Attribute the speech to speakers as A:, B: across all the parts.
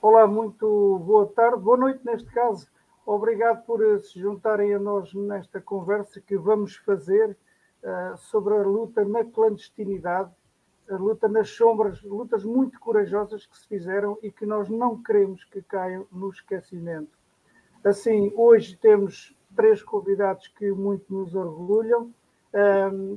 A: Olá, muito boa tarde, boa noite neste caso. Obrigado por se juntarem a nós nesta conversa que vamos fazer uh, sobre a luta na clandestinidade, a luta nas sombras, lutas muito corajosas que se fizeram e que nós não queremos que caiam no esquecimento. Assim, hoje temos três convidados que muito nos orgulham.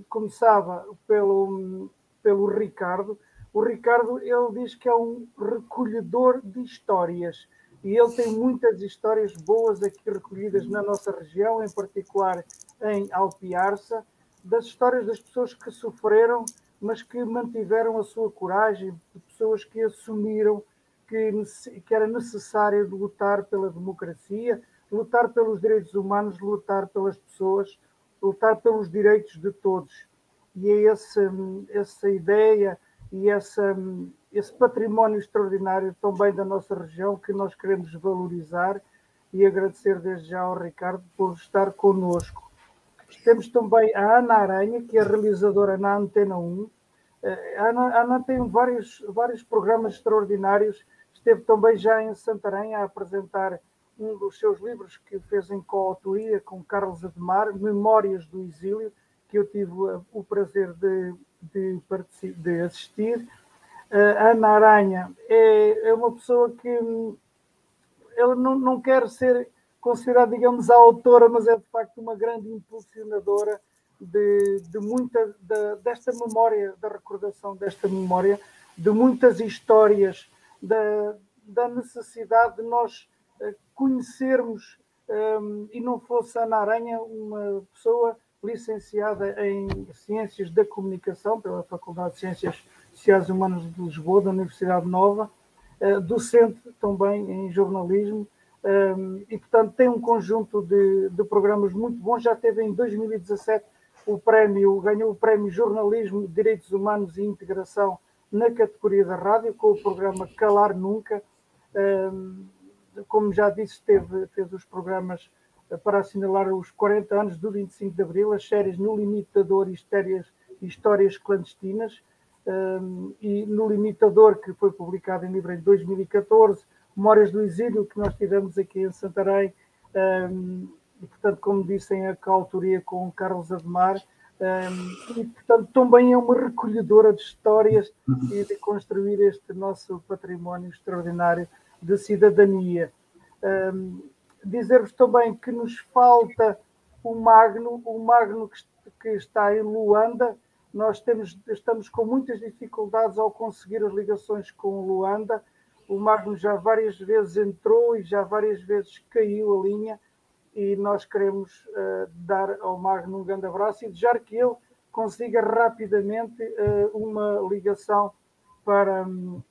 A: Começava pelo, pelo Ricardo. O Ricardo ele diz que é um recolhedor de histórias e ele tem muitas histórias boas aqui recolhidas na nossa região, em particular em Alpiarça, das histórias das pessoas que sofreram, mas que mantiveram a sua coragem, de pessoas que assumiram que, que era necessário lutar pela democracia, lutar pelos direitos humanos, lutar pelas pessoas, lutar pelos direitos de todos. E é esse, essa ideia e essa, esse património extraordinário também da nossa região que nós queremos valorizar e agradecer desde já ao Ricardo por estar conosco. Temos também a Ana Aranha, que é realizadora na Antena 1. Eh, a Ana, a Ana tem vários, vários programas extraordinários. Esteve também já em Santarém a apresentar um dos seus livros que fez em coautoria com Carlos Ademar, Memórias do Exílio, que eu tive o prazer de, de, de assistir. A Ana Aranha é, é uma pessoa que hum, ela não, não quer ser considerada, digamos, a autora, mas é de facto uma grande impulsionadora de, de muita de, desta memória, da recordação desta memória, de muitas histórias, da, da necessidade de nós eh, conhecermos, um, e não fosse Ana Aranha uma pessoa licenciada em Ciências da Comunicação pela Faculdade de Ciências Sociais e Humanas de Lisboa, da Universidade Nova, uh, docente também em jornalismo, um, e portanto tem um conjunto de, de, programas muito bons. Já teve em 2017 o prémio, ganhou o prémio Jornalismo, Direitos Humanos e Integração na categoria da rádio, com o programa Calar Nunca. Um, como já disse, teve, fez os programas eh, para assinalar os 40 anos do 25 de Abril, as séries No Limitador e Histórias, Clandestinas, um, e No Limitador, que foi publicado em livro em 2014, Memórias do Exílio, que nós tivemos aqui em Santarém, um, e portanto, como dissem, a coautoria com Carlos Ademar, um, e portanto também é uma recolhedora de histórias e de construir este nosso património extraordinário de cidadania. Um, Dizer-vos também que nos falta o Magno, o Magno que, está em Luanda. Nós temos, estamos com muitas dificuldades ao conseguir as ligações com Luanda. O Magno já várias vezes entrou e já várias vezes caiu a linha e nós queremos uh, dar ao Magno um grande abraço e desejar que ele consiga rapidamente uh, uma ligação para, um,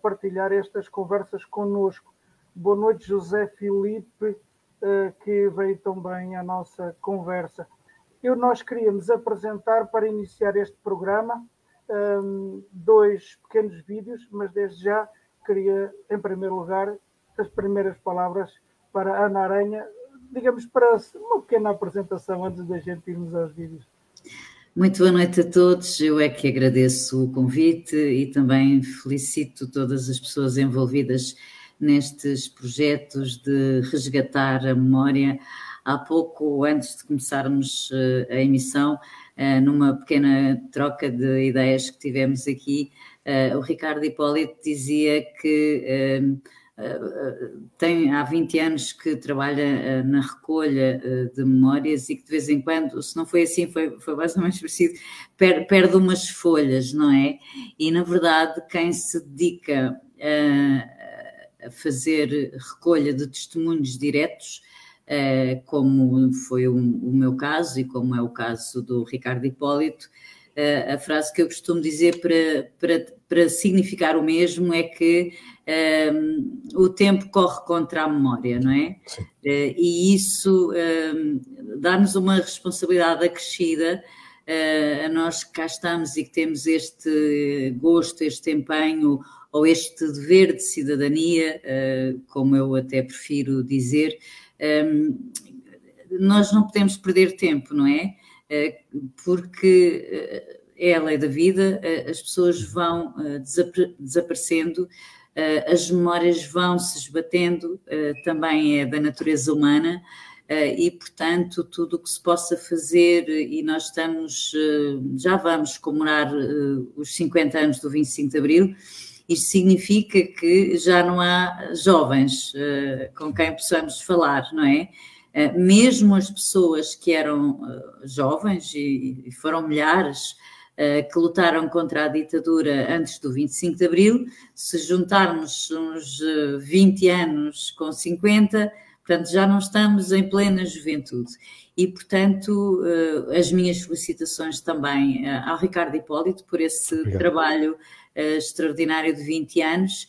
A: partilhar estas conversas conosco. Boa noite, José Filipe, eh, que veio também à nossa conversa. Eu, nós queríamos apresentar, para iniciar este programa, ehm, dois pequenos vídeos, mas desde já queria, em primeiro lugar, as primeiras palavras para Ana Aranha, digamos, para uma pequena apresentação antes da gente irmos aos vídeos.
B: Muito boa noite a todos. Eu é que agradeço o convite e também felicito todas as pessoas envolvidas nestes projetos de resgatar a memória. Há pouco, antes de começarmos eh, a emissão, eh, numa pequena troca de ideias que tivemos aqui, eh, o Ricardo Hipólito dizia que tem há 20 anos que trabalha na recolha de memórias e que de vez em quando, se não foi assim, foi, foi mais ou menos parecido, perde, umas folhas, não é? E na verdade, quem se dedica a fazer recolha de testemunhos diretos, eh, como foi o, meu caso e como é o caso do Ricardo Hipólito, a frase que eu costumo dizer para, para, para significar o mesmo é que um, o tempo corre contra a memória, não é? Sim. E isso um, dá-nos uma responsabilidade acrescida uh, a nós que cá estamos e que temos este gosto, este empenho ou este dever de cidadania, uh, como eu até prefiro dizer, um, nós não podemos perder tempo, não é? Porque é a lei da vida, as pessoas vão desaparecendo as memórias vão se esbatendo, também é da natureza humana. e, portanto, tudo o que se possa fazer, e nós estamos, já vamos comemorar os 50 anos do 25 de Abril, isto significa que já não há jovens com quem possamos falar, não é? mesmo as pessoas que eram jovens, e foram milhares, que lutaram contra a ditadura antes do 25 de Abril, se juntarmos uns 20 eh, anos com 50, portanto já não estamos em plena juventude. E, portanto, as minhas felicitações também ao Ricardo Hipólito por esse Obrigado. trabalho extraordinário de 20 anos,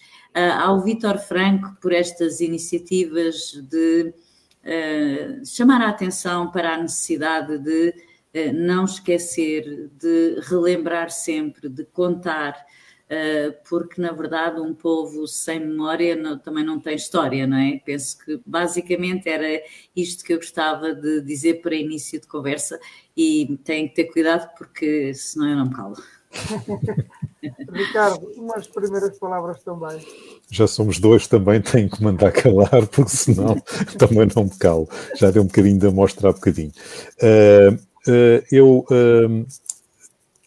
B: ao Vítor Franco por estas iniciativas de chamar a atenção para a necessidade de eh, não esquecer, de relembrar sempre, de contar, eh, porque na verdade um povo sem memória não, também não tem história, não é? Penso que basicamente era isto que eu gostava de dizer para início de conversa e tenho que ter cuidado porque senão eu não me calo.
A: Ricardo, umas primeiras palavras também.
C: Já somos dois, também tenho que mandar calar, porque senão também não me calo. Já deu um bocadinho de amostra há bocadinho. Uh, uh, eu. Uh,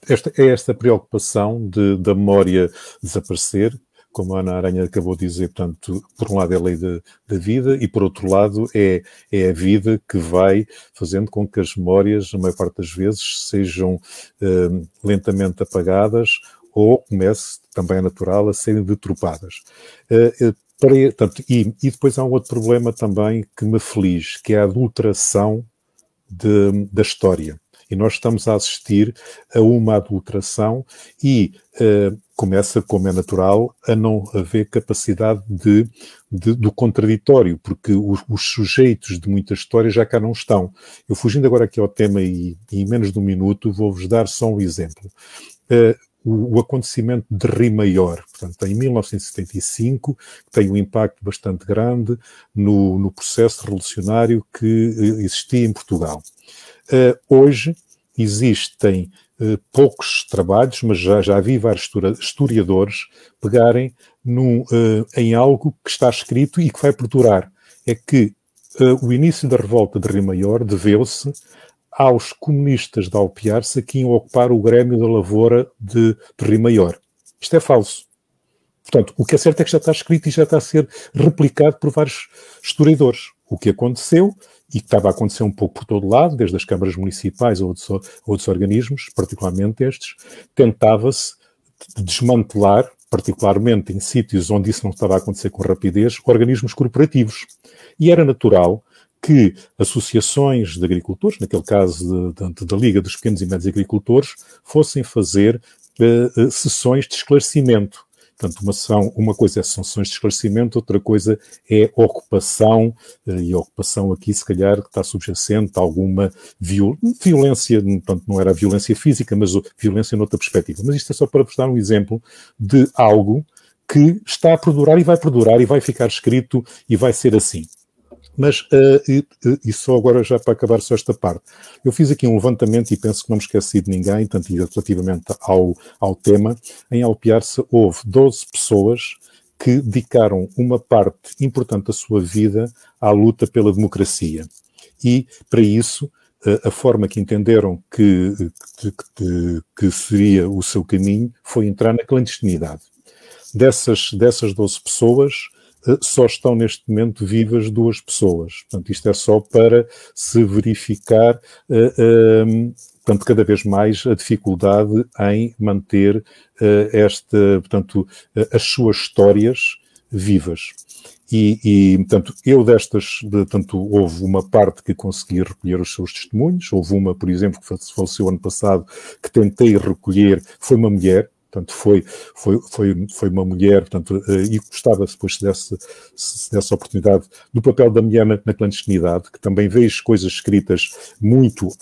C: esta, é esta preocupação de, da memória desaparecer, como a Ana Aranha acabou de dizer, portanto, por um lado é a lei da, da, vida e por outro lado é, é a vida que vai fazendo com que as memórias, na maior parte das vezes, sejam uh, lentamente apagadas ou comece, também é natural, a serem deturpadas. Para, portanto, e, e, depois há um outro problema também que me feliz, que é a adulteração de, da história. E nós estamos a assistir a uma adulteração e uh, começa, como é natural, a não haver capacidade de, de do contraditório, porque os, os, sujeitos de muitas histórias já cá não estão. Eu fugindo agora aqui ao tema e, e em menos de um minuto vou-vos dar só um exemplo. Uh, o, o, acontecimento de Rio Maior, portanto, em 1975, tem um impacto bastante grande no, no processo revolucionário que eh, existia em Portugal. Uh, hoje existem uh, poucos trabalhos, mas já, já vi vários historiadores pegarem num, uh, em algo que está escrito e que vai perdurar. É que o início da revolta de Rio Maior deveu-se aos comunistas da Alpiarça que iam ocupar o Grêmio da Lavoura de, de Rio Maior. Isto é falso. Portanto, o que é certo é que já está escrito e já está a ser replicado por vários historiadores. O que aconteceu, e que estava a acontecer um pouco por todo lado, desde as câmaras municipais a outros, outros organismos, particularmente estes, tentava-se desmantelar, particularmente em sítios onde isso não estava a acontecer com rapidez, organismos corporativos. E era natural que associações de agricultores, naquele caso da Liga dos Pequenos e Médios Agricultores, fossem fazer uh, sessões de esclarecimento. Portanto, uma, sessão, uma coisa é sessões de esclarecimento, outra coisa é ocupação, uh, e a ocupação aqui, se calhar, está subjacente a alguma viol violência, portanto, não era violência física, mas violência noutra perspectiva. Mas isto é só para vos dar um exemplo de algo que está a perdurar e vai perdurar e vai ficar escrito e vai ser assim. Mas, uh, e, e, só agora, já para acabar só esta parte, eu fiz aqui um levantamento e penso que não me esqueci de ninguém, tanto relativamente ao, ao tema. Em Alpiarça houve 12 pessoas que dedicaram uma parte importante da sua vida à luta pela democracia. E, para isso, a forma que entenderam que, que, que, seria o seu caminho foi entrar na clandestinidade. Dessas, dessas 12 pessoas, eh, só estão neste momento vivas duas pessoas. Portanto, isto é só para se verificar, uh, uh, portanto, cada vez mais a dificuldade em manter uh, esta, portanto, as suas histórias vivas. E, e, portanto, eu destas, portanto, houve uma parte que consegui recolher os seus testemunhos, houve uma, por exemplo, que faleceu ano passado, que tentei recolher, foi uma mulher, Portanto, foi, foi, foi, foi uma mulher, portanto, uh, e gostava depois se desse, se desse oportunidade do papel da mulher na, na clandestinidade, que também vejo coisas escritas muito uh,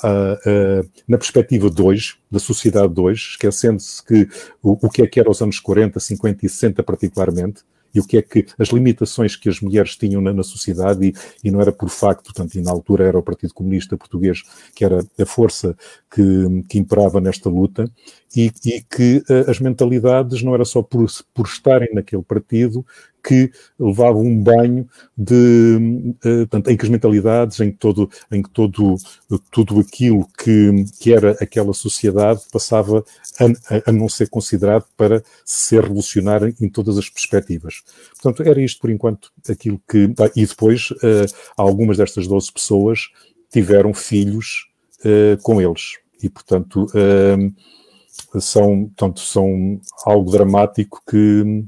C: uh, na perspectiva de hoje, da sociedade de hoje, esquecendo-se que o, o que é que era os anos 40, 50 e 60 particularmente, e o que é que as limitações que as mulheres tinham na, na sociedade e, e, não era por facto, portanto, e na altura era o Partido Comunista Português que era a força que, que imperava nesta luta e, e, que uh, as mentalidades não era só por, por estarem naquele partido que levavam um banho de, uh, portanto, em que as mentalidades, em que todo, em que todo, tudo aquilo que, que era aquela sociedade passava a, a, não ser considerado para ser revolucionário em todas as perspectivas. Portanto, era isto por enquanto aquilo que. Ah, e depois, uh, algumas destas 12 pessoas tiveram filhos uh, com eles. E, portanto, são, portanto, são algo dramático que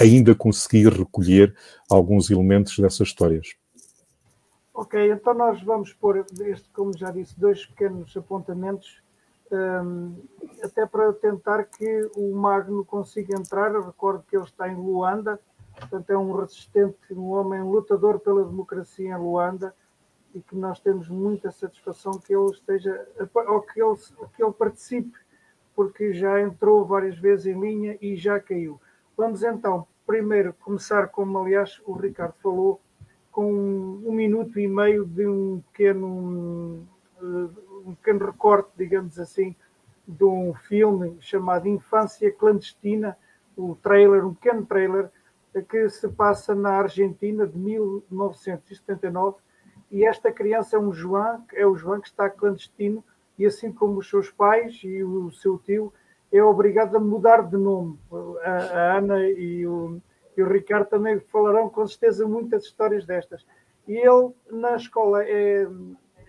C: ainda consegui recolher alguns elementos dessas histórias.
A: Ok, então nós vamos pôr, este, como já disse, dois pequenos apontamentos, um, até para tentar que o Magno consiga entrar. Eu recordo que ele está em Luanda, portanto é um resistente, um homem lutador pela democracia em Luanda, e que nós temos muita satisfação que ele esteja, ou que ele, que ele participe, porque já entrou várias vezes em linha e já caiu. Vamos então, primeiro, começar, como aliás o Ricardo falou, com um minuto e meio de um pequeno, um pequeno recorte, digamos assim, de um filme chamado Infância Clandestina, o trailer, um pequeno trailer, que se passa na Argentina de 1979 e esta criança é um João, é o João que está clandestino e assim como os seus pais e o seu tio é obrigado a mudar de nome. A, a Ana e o, e o, Ricardo também falarão com certeza muitas histórias destas. E ele na escola é,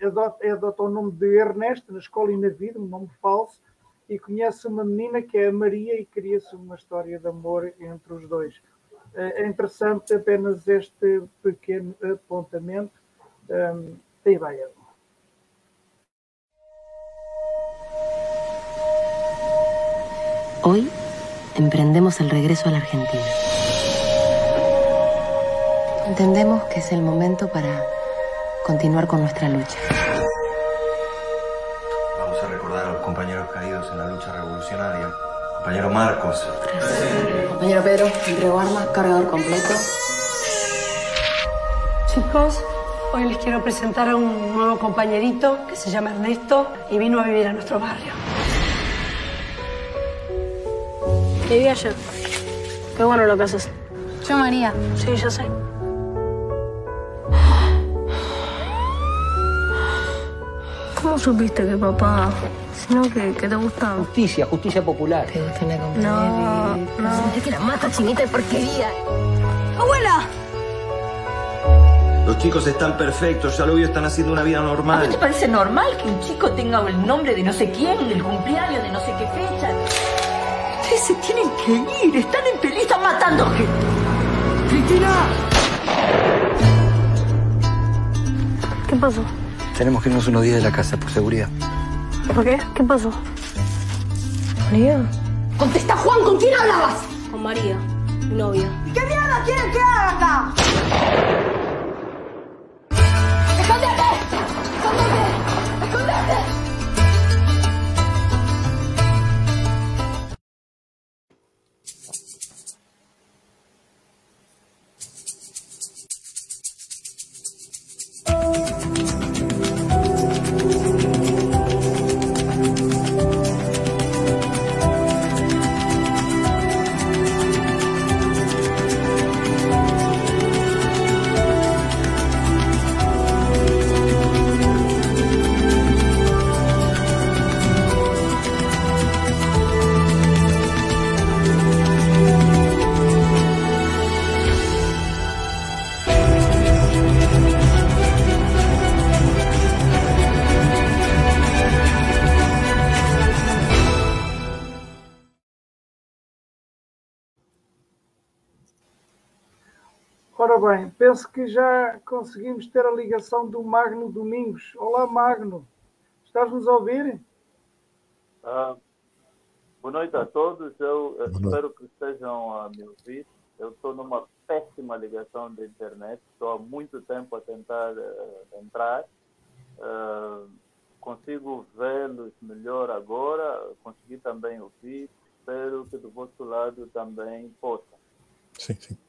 A: adota, é, adota o nome de Ernesto, na escola e na vida, um nome falso, e conhece uma menina que é a Maria e cria-se uma história de amor entre os dois. É interessante apenas este pequeno apontamento Um,
D: Hoy emprendemos el regreso a la Argentina. Entendemos que es el momento para continuar con nuestra lucha.
E: Vamos a recordar a los compañeros caídos en la lucha revolucionaria. Compañero Marcos.
D: Compañero Pedro, entrego armas, cargador completo.
F: Chicos, Hoy les quiero presentar a un nuevo compañerito que se llama Ernesto y vino a vivir a nuestro barrio.
G: ¿Qué vive ayer? Qué bueno lo que haces.
H: Yo María.
F: Sí, yo sé.
G: ¿Cómo supiste que papá... Sino que, que te gusta...
I: Justicia, justicia popular.
D: Te gusta una
G: No, no.
D: Es que la mata, chinita de porquería.
G: ¡Abuela!
E: Los chicos están perfectos, ya lo vio, están haciendo una vida
J: ¿A
E: normal.
J: ti te parece normal que un chico tenga el nombre de no sé quién, el cumpleaños de no sé qué fecha? Se tienen que ir, están en peligro, están matando gente.
G: ¡Cristina! ¿Qué pasó?
I: Tenemos que irnos unos días de la casa por seguridad.
G: ¿Por qué? ¿Qué pasó? ¿María?
J: Contesta, Juan, ¿con quién hablabas?
G: Con María, mi novia.
J: ¿Qué mierda quieren que haga acá?
A: Penso que já conseguimos ter a ligação do Magno Domingos. Olá, Magno. Estás-nos a ouvir?
K: Ah, boa noite a todos. Eu espero que estejam a me ouvir. Eu estou numa péssima ligação de internet. Estou há muito tempo a tentar eh, entrar. Ah, consigo vê-los melhor agora. Consegui também ouvir. Espero que do vosso lado também possa.
C: Sim, sim.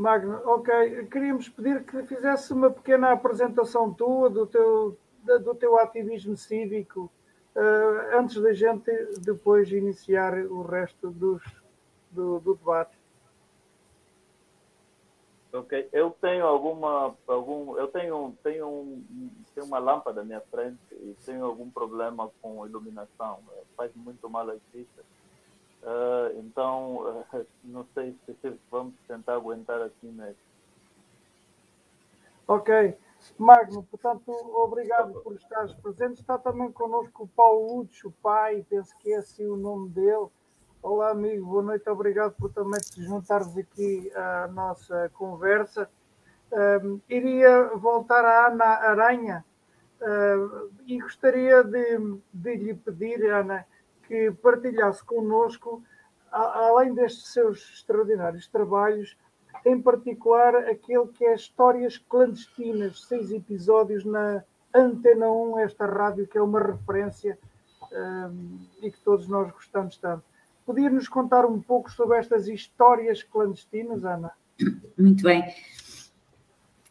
A: Magno, ok. Queríamos pedir que fizesse uma pequena apresentação tua, do teu, do teu ativismo cívico uh, antes da gente depois iniciar o resto dos, do, do debate.
K: Ok, eu tenho alguma, algum, eu tenho, tenho, um, tenho uma lâmpada na minha frente e tenho algum problema com iluminação, faz muito mal às vistas. Uh, então, uh, não sei se vamos tentar aguentar assim mesmo.
A: Ok, Magno, portanto, obrigado por estares presente. Está também connosco o Paulo Lúcio, pai, penso que é assim o nome dele. Olá, amigo, boa noite, obrigado por também te juntares aqui à nossa conversa. Um, iria voltar à Ana Aranha uh, e gostaria de, de, lhe pedir, Ana, que partilhasse connosco, a, além destes seus extraordinários trabalhos, em particular aquele que é Histórias Clandestinas, seis episódios na Antena 1, esta rádio que é uma referência um, e que todos nós gostamos tanto. Podia-nos contar um pouco sobre estas histórias clandestinas, Ana?
B: Muito bem.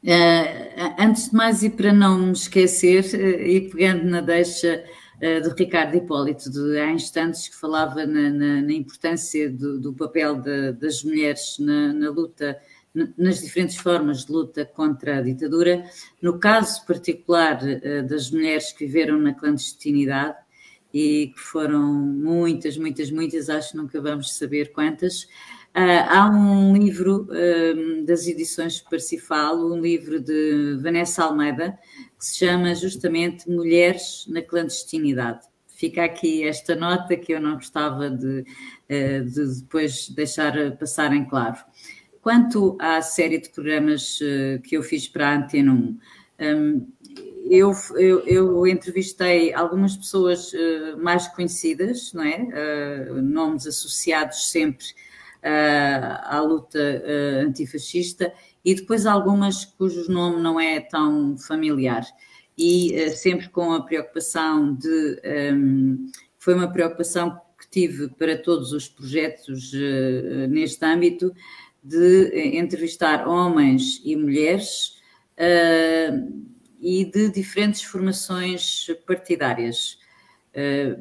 B: Uh, antes de mais, e para não me esquecer, uh, e pegando na deixa do Ricardo Hipólito, de há instantes, que falava na, na, na importância do, do papel de, das mulheres na, na luta nas diferentes formas de luta contra a ditadura. No caso particular das mulheres que viveram na clandestinidade, e que foram muitas, muitas, muitas, acho que nunca vamos saber quantas. Uh, há um livro uh, das edições Parsifal, um livro de Vanessa Almeida, que se chama justamente Mulheres na Clandestinidade. Fica aqui esta nota que eu não gostava de, uh, de depois deixar passar em claro. Quanto à série de programas que eu fiz para a Antena 1, um, eu, eu, eu, entrevistei algumas pessoas mais conhecidas, não é? Nomes associados sempre à luta antifascista, e depois algumas cujo nome não é tão familiar. E sempre com a preocupação de. Um, foi uma preocupação que tive para todos os projetos neste âmbito, de entrevistar homens e mulheres. Uh, e de diferentes formações partidárias, eh,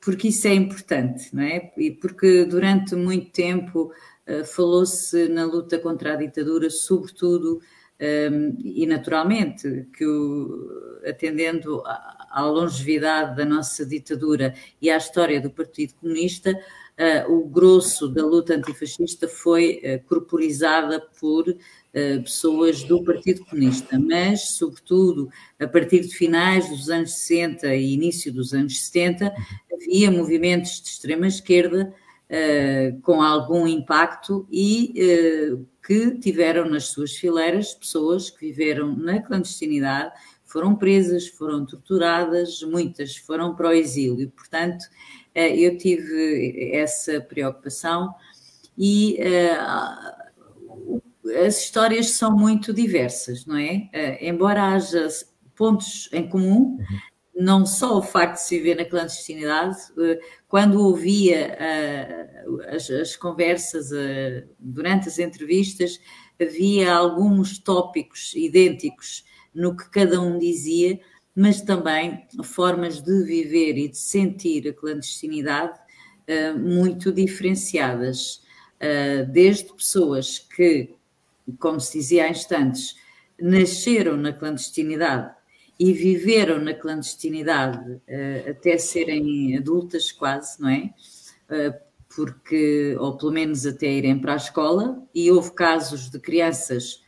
B: porque isso é importante, não é? E porque durante muito tempo eh, falou-se na luta contra a ditadura, sobretudo eh, e naturalmente, que o, atendendo à longevidade da nossa ditadura e à história do Partido Comunista, o grosso da luta antifascista foi corporizada por eh, pessoas do Partido Comunista, mas, sobretudo, a partir de finais dos anos 60 e início dos anos 70, havia movimentos de extrema-esquerda uh, com algum impacto e uh, que tiveram nas suas fileiras pessoas que viveram na clandestinidade, foram presas, foram torturadas, muitas foram para o exílio. Portanto, eu tive essa preocupação e as histórias são muito diversas, não é? Uh, embora haja pontos em comum, não só o facto de se viver na clandestinidade, uh, quando ouvia as, as, conversas durante as entrevistas, havia alguns tópicos idênticos no que cada um dizia, mas também formas de viver e de sentir a clandestinidade muito diferenciadas. desde pessoas que como se dizia há instantes, nasceram na clandestinidade e viveram na clandestinidade uh, até serem adultas quase, não é? Porque, ou pelo menos até irem para a escola, e houve casos de crianças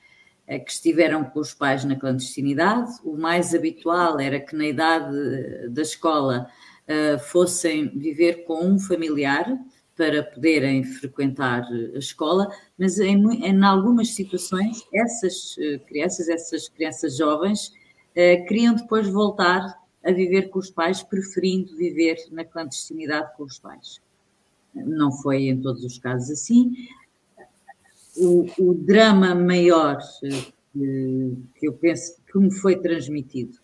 B: que estiveram com os pais na clandestinidade. O mais habitual era que na idade da escola fossem viver com um familiar, para poderem frequentar a escola, mas em, em algumas situações essas eh, crianças, essas crianças jovens, eh, queriam depois voltar a viver com os pais, preferindo viver na clandestinidade com os pais. Não foi em todos os casos assim. O, drama maior eh, que, que eu penso que me foi transmitido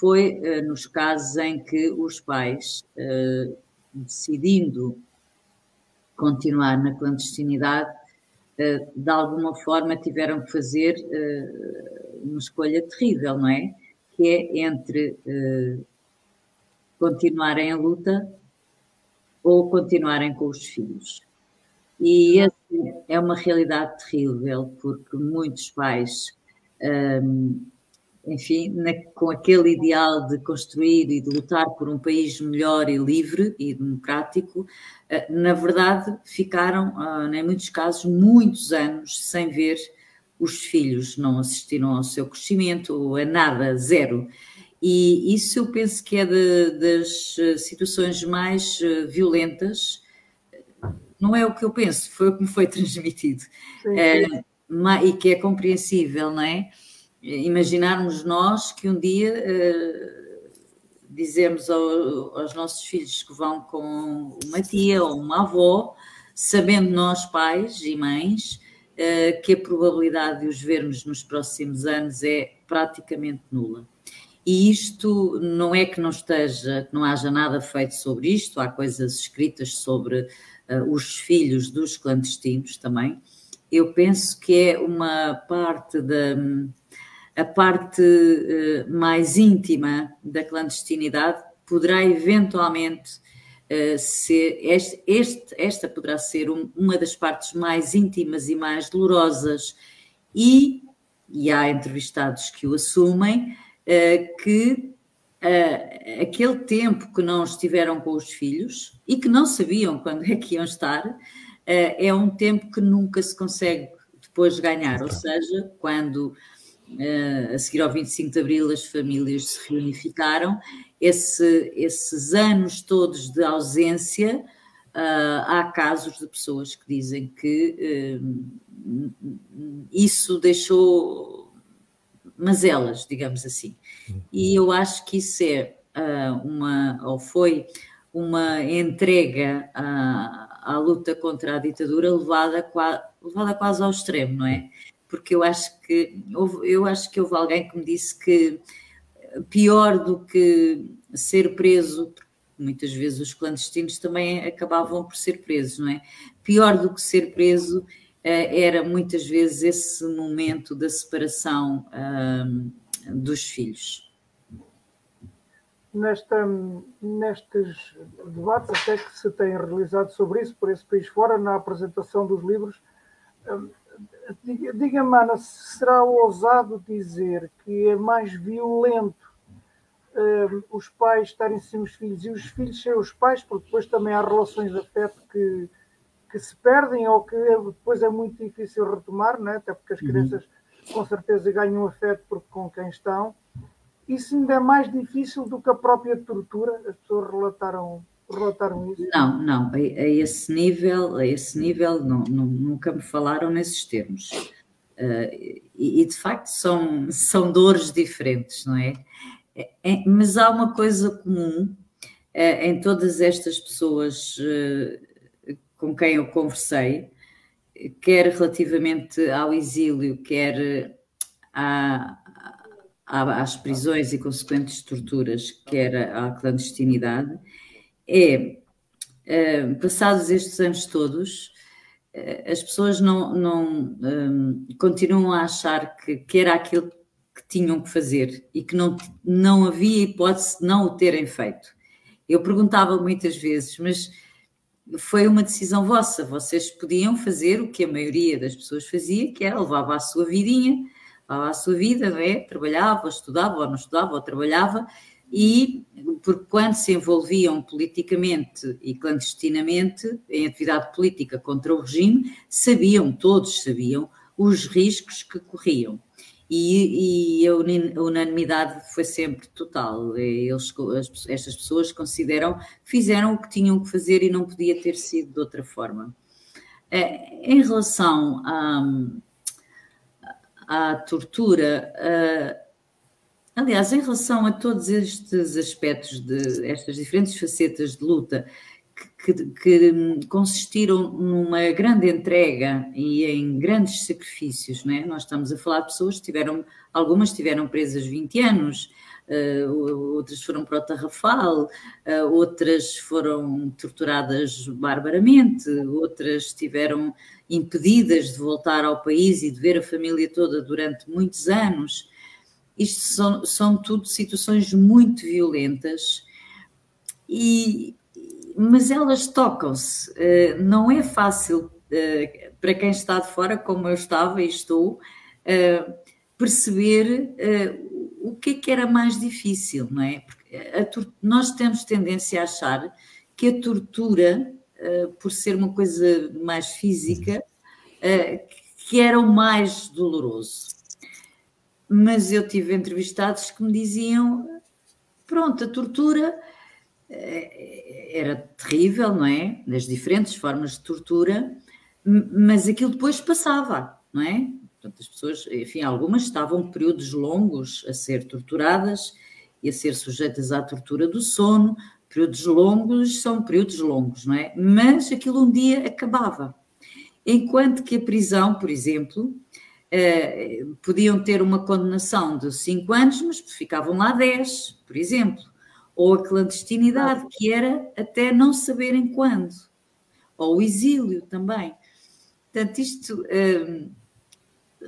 B: foi uh, nos casos em que os pais, uh, decidindo continuar na clandestinidade, eh, de alguma forma tiveram que fazer uma escolha terrível, não é? Que é entre continuarem a luta ou continuarem com os filhos. E essa é uma realidade terrível, porque muitos pais, hum, enfim, na, com aquele ideal de construir e de lutar por um país melhor e livre e democrático, eh, na verdade ficaram, ah, em muitos casos, muitos anos sem ver os filhos, não assistiram ao seu crescimento, a nada, zero. E isso eu penso que é de, das eh, situações mais eh, violentas. Não é o que eu penso, foi o que me foi transmitido. É, e que é compreensível, não é? Imaginarmos nós que um dia uh, dizemos ao, aos nossos filhos que vão com uma tia ou uma avó, sabendo nós, pais e mães, uh, que a probabilidade de os vermos nos próximos anos é praticamente nula. E isto não é que não esteja, que não haja nada feito sobre isto, há coisas escritas sobre os filhos dos clandestinos também. Eu penso que é uma parte da a parte uh, mais íntima da clandestinidade poderá eventualmente uh, ser este, este, esta poderá ser um, uma das partes mais íntimas e mais dolorosas e e há entrevistados que o assumem eh, que uh, aquele tempo que não estiveram com os filhos e que não sabiam quando é que iam estar, uh, é um tempo que nunca se consegue depois ganhar. Ou seja, quando a seguir ao 25 de Abril as famílias se reunificaram, esse, esses anos todos de ausência. Uh, há casos de pessoas que dizem que uh, isso deixou mazelas, digamos assim. E eu acho que isso é uh, uma, ou foi uma entrega à, à, luta contra a ditadura levada, levada quase ao extremo, não é? Porque eu acho que houve, eu acho que houve alguém que me disse que pior do que ser preso, muitas vezes os clandestinos também acabavam por ser presos, não é? Pior do que ser preso eh, era muitas vezes esse momento da separação dos filhos.
A: Nesta, nestes debates até que se têm realizado sobre isso, por esse país fora, na apresentação dos livros, diga-me, Ana, será ousado dizer que é mais violento os pais estarem sem os filhos e os filhos sem os pais, porque depois também há relações de afeto que que se perdem ou que depois é muito difícil retomar, né? até porque as uhum. crianças com certeza ganham afeto por, com quem estão. Isso ainda é mais difícil do que a própria tortura, as pessoas relataram, relataram isso?
B: Não, não, a, a esse nível, a esse nível não, não, nunca me falaram nesses termos. Uh, e, e, de facto são, são dores diferentes, não é? é, é mas há uma coisa comum uh, em todas estas pessoas uh, com quem eu conversei, quer relativamente ao exílio, quer à, às prisões e consequentes torturas, quer à clandestinidade, é, eh, passados estes anos todos, eh, as pessoas não, não um, continuam a achar que, que era aquilo que tinham que fazer e que não, não havia hipótese de não o terem feito. Eu perguntava muitas vezes, mas foi uma decisão vossa. Vocês podiam fazer o que a maioria das pessoas fazia, que era levava a sua vidinha, levava a sua vida, é? trabalhava, estudava, ou não estudava, ou trabalhava, e porque quando se envolviam politicamente e clandestinamente em atividade política contra o regime, sabiam, todos sabiam, os riscos que corriam e, e, a unanimidade foi sempre total. Eles, estas pessoas consideram fizeram o que tinham que fazer e não podia ter sido de outra forma. É, em relação à, à tortura, aliás, em relação a todos estes aspectos, de estas diferentes facetas de luta, que, que, consistiram numa grande entrega e em grandes sacrifícios. Não é? Nós estamos a falar de pessoas que tiveram, algumas estiveram presas 20 anos, uh, outras foram para o Tarrafal, uh, outras foram torturadas barbaramente, outras estiveram impedidas de voltar ao país e de ver a família toda durante muitos anos. Isto são, são tudo situações muito violentas e, mas elas tocam-se. Não é fácil para quem está de fora, como eu estava e estou, perceber o que é que era mais difícil, não é? Nós temos tendência a achar que a tortura, por ser uma coisa mais física, que era o mais doloroso. Mas eu tive entrevistados que me diziam: pronto, a tortura eh, era terrível, não é? Das diferentes formas de tortura, mas aquilo depois passava, não é? Portanto, as pessoas, enfim, algumas estavam períodos longos a ser torturadas e a ser sujeitas à tortura do sono. Períodos longos são períodos longos, não é? Mas aquilo um dia acabava. Enquanto que a prisão, por exemplo, eh, podiam ter uma condenação de 5 anos, mas ficavam lá 10, por exemplo. Ou a clandestinidade, que era até não saberem quando. Ou o exílio também. Portanto, isto eh,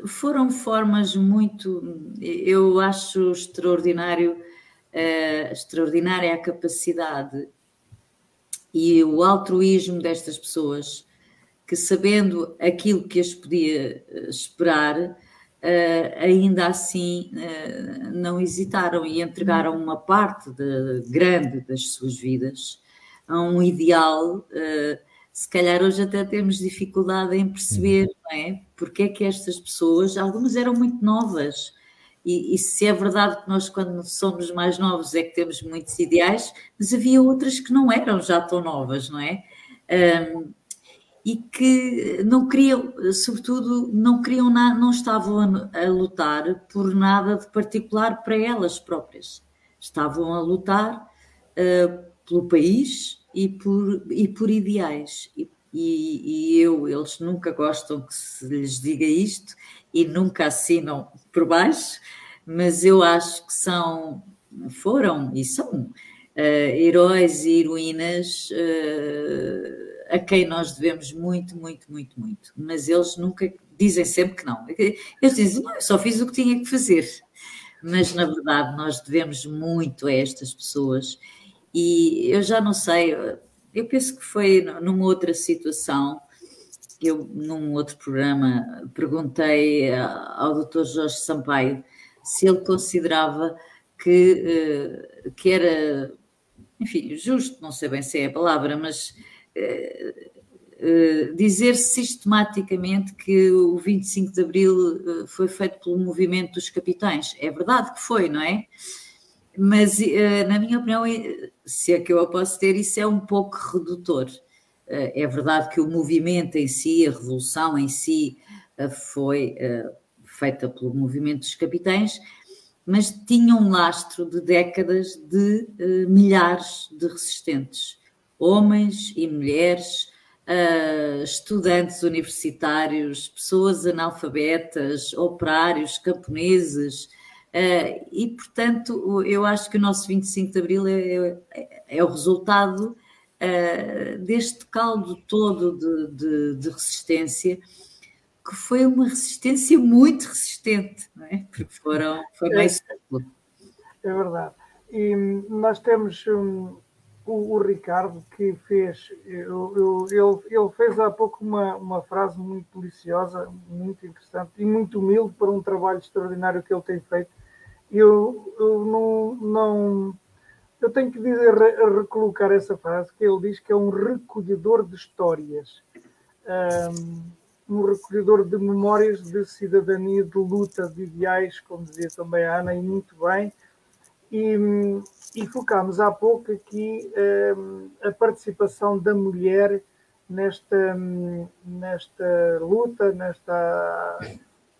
B: foram formas muito. Eu acho extraordinário, eh, extraordinária a capacidade e o altruísmo destas pessoas que, sabendo aquilo que as podia eh, esperar, Uh, ainda assim uh, não hesitaram e entregaram uma parte de, grande das suas vidas a um ideal. Uh, se calhar hoje até temos dificuldade em perceber, não é? Porque é que estas pessoas, algumas eram muito novas, e, e, se é verdade que nós, quando somos mais novos, é que temos muitos ideais, mas havia outras que não eram já tão novas, não é? Um, e que não queriam, sobretudo, não queriam nada, não estavam a, a, lutar por nada de particular para elas próprias. Estavam a lutar uh, pelo país e por, e por ideais. E, e, e, eu, eles nunca gostam que se lhes diga isto e nunca assinam por baixo, mas eu acho que são, foram e são uh, heróis e heroínas. Uh, a quem nós devemos muito, muito, muito, muito. Mas eles nunca dizem sempre que não. Eles dizem, não, eu só fiz o que tinha que fazer. Mas na verdade nós devemos muito a estas pessoas. E eu já não sei, eu penso que foi numa outra situação, eu num outro programa perguntei ao Dr. Jorge Sampaio se ele considerava que, eh, que era, enfim, justo, não sei bem se é a palavra, mas eh, eh, dizer sistematicamente que o 25 de Abril eh, foi feito pelo movimento dos capitães. É verdade que foi, não é? Mas, na minha opinião, se é que eu a posso ter, isso é um pouco redutor. É verdade que o movimento em si, a revolução em si, foi feita pelo movimento dos capitães, mas tinha um lastro de décadas de milhares de resistentes homens e mulheres, uh, estudantes universitários, pessoas analfabetas, operários, camponeses. Uh, e, portanto, eu acho que o nosso 25 de Abril é, é, é o resultado uh, deste caldo todo de, de, de, resistência, que foi uma resistência muito resistente, não é? Porque foram, foi mais
A: é, é verdade. E nós temos um, o, o Ricardo que fez, eu, eu, ele, ele fez há pouco uma, uma frase muito deliciosa, muito interessante e muito humilde para um trabalho extraordinário que ele tem feito. Eu, eu não, não eu tenho que dizer, recolocar essa frase, que ele diz que é um recolhedor de histórias, um, recolhedor de memórias de cidadania, de luta, de ideais, como dizia também a Ana, e muito bem. E, e focámos há pouco aqui um, a participação da mulher nesta, nesta luta, nesta,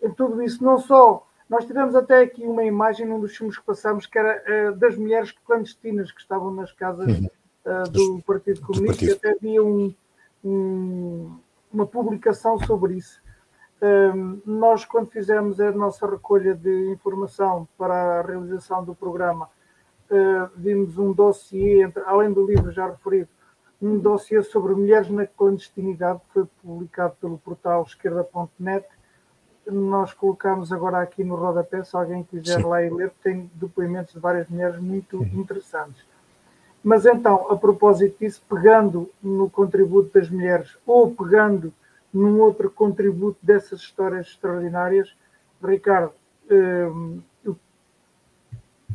A: em tudo isso. Não só, nós tivemos até aqui uma imagem num dos filmes que passamos que era uh, das mulheres clandestinas que estavam nas casas uh, do Partido Comunista, do partido. até havia um, um, uma publicação sobre isso. Nós, quando fizemos a nossa recolha de informação para a realização do programa, uh, vimos um dossiê, além do livro já referido, um dossiê sobre mulheres na clandestinidade, que foi publicado pelo portal esquerda.net. Nós colocamos agora aqui no rodapé, se alguém quiser Sim. lá e ler, tem depoimentos de várias mulheres muito uhum. interessantes. Mas então, a propósito disso, pegando no contributo das mulheres ou pegando num outro contributo dessas histórias extraordinárias, Ricardo, hum,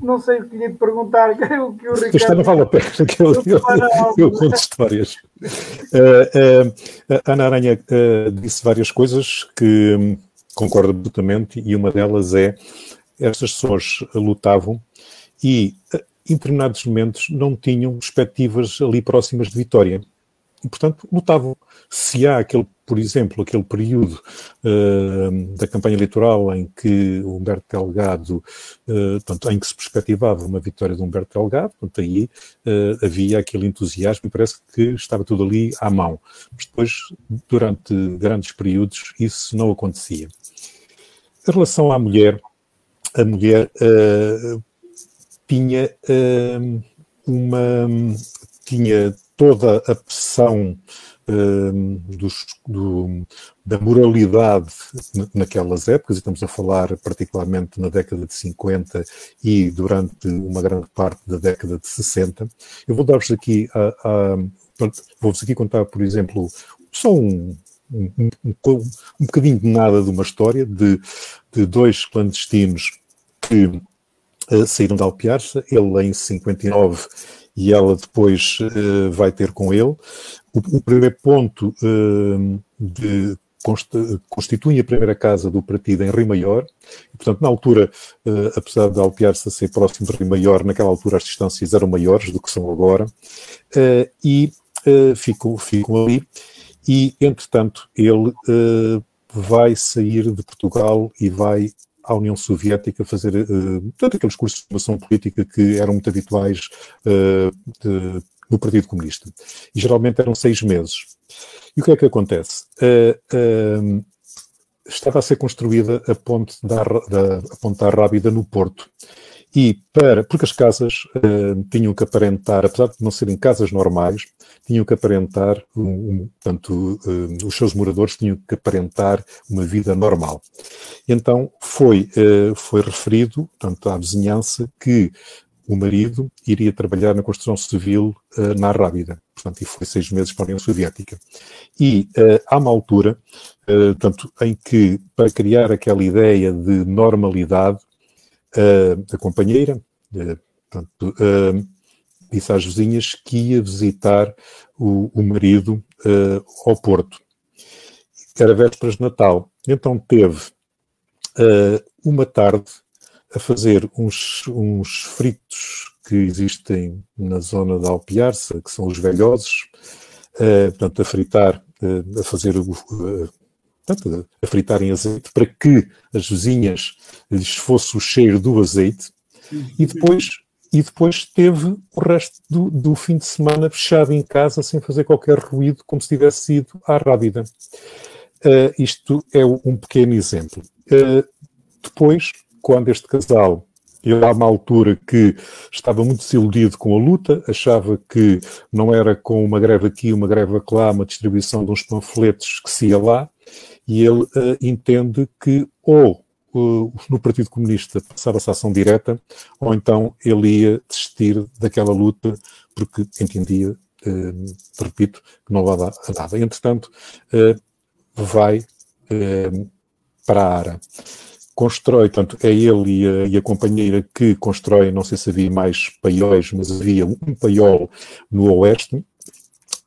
A: não sei o que lhe perguntar, o que o Ricardo... Isto
C: não vale a pena, que eu, eu, eu, conto histórias. Uh, uh, a Ana Aranha uh, disse várias coisas que um, concordo absolutamente, e uma delas é estas pessoas lutavam e em determinados momentos não tinham perspectivas ali próximas de vitória. E, portanto, lutavam. Se há aquele, por exemplo, aquele período uh, da campanha eleitoral em que Humberto Delgado, uh, portanto, em que se perspectivava uma vitória de Humberto Delgado, portanto, aí uh, havia aquele entusiasmo e parece que estava tudo ali à mão. Mas depois, durante grandes períodos, isso não acontecia. Em relação à mulher, a mulher tinha uma tinha toda a pressão dos, do, da moralidade naquelas épocas, e estamos a falar particularmente na década de 50 e durante uma grande parte da década de 60. Eu vou dar-vos aqui, vou-vos aqui contar, por exemplo, só um, um, um, um bocadinho de nada de uma história de, de dois clandestinos que saíram de Alpiarça, ele em 59 e ela depois uh, vai ter com ele. O, o primeiro ponto uh, de constituem a primeira casa do partido em Rio Maior, e, portanto, na altura, uh, apesar de Alpiar-se a ser próximo de Rio Maior, naquela altura as distâncias eram maiores do que são agora, e ficam, ficam ali, e, entretanto, ele vai sair de Portugal e vai à União Soviética fazer uh, todos aqueles cursos de formação política que eram muito habituais uh, de, no Partido Comunista. E geralmente eram seis meses. E o que é que acontece? Uh, estava a ser construída a ponte da, da, ponte da Rábida no Porto. E para, porque as casas uh, tinham que aparentar, apesar de não serem casas normais, tinham que aparentar, um, um, portanto, uh, os seus moradores tinham que aparentar uma vida normal. Então foi, uh, foi referido, portanto, à vizinhança que o marido iria trabalhar na construção civil na Rábida, portanto, e foi seis meses para a União Soviética. E há uma altura, portanto, em que, para criar aquela ideia de normalidade, a companheira, portanto, disse às vizinhas que ia visitar o, o marido uh, ao Porto. Era vésperas de Natal. Então teve uh, uma tarde a fazer uns, uns fritos que existem na zona da Alpiarça, que são os velhosos, uh, portanto, a fritar, a fazer o, portanto, a fritar em azeite para que as vizinhas lhes fosse o cheiro do azeite e depois e depois teve o resto do, do, fim de semana fechado em casa sem fazer qualquer ruído, como se tivesse ido à rábida. Uh, isto é um pequeno exemplo. Uh, depois, quando este casal, ele há uma altura que estava muito desiludido com a luta, achava que não era com uma greve aqui, uma greve lá, uma distribuição de uns panfletos que se ia lá, e ele uh, entende que ou no Partido Comunista passava-se a ação direta, ou então ele ia desistir daquela luta porque entendia, eh, repito, que não levava a nada. Entretanto, vai para a ARA. Constrói, portanto, é ele e a, e a, companheira que constrói, não sei se havia mais paióis, mas havia um paiol no oeste,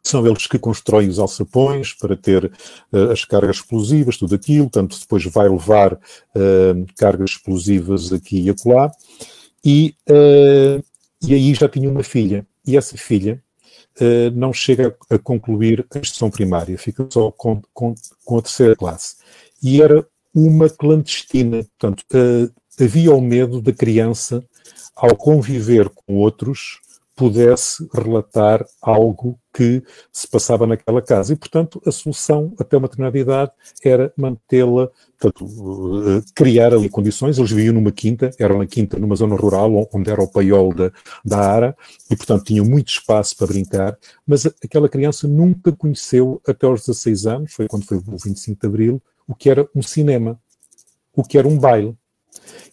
C: são eles que constroem os alçapões para ter uh, as cargas explosivas, tudo aquilo, tanto depois vai levar uh, cargas explosivas aqui e acolá, e, uh, e aí já tinha uma filha, e essa filha não chega a, concluir a instrução primária, fica só com, com, com, a terceira classe. E era uma clandestina, portanto, havia o medo da criança, ao conviver com outros, pudesse relatar algo que se passava naquela casa. E, portanto, a solução, até uma determinada idade, era mantê-la, uh, criar ali condições. Eles viviam numa quinta, era uma quinta numa zona rural, onde era o paiol da, da Ara, e, portanto, tinham muito espaço para brincar, mas aquela criança nunca conheceu, até aos 16 anos, foi quando foi o 25 de Abril, o que era um cinema, o que era um baile.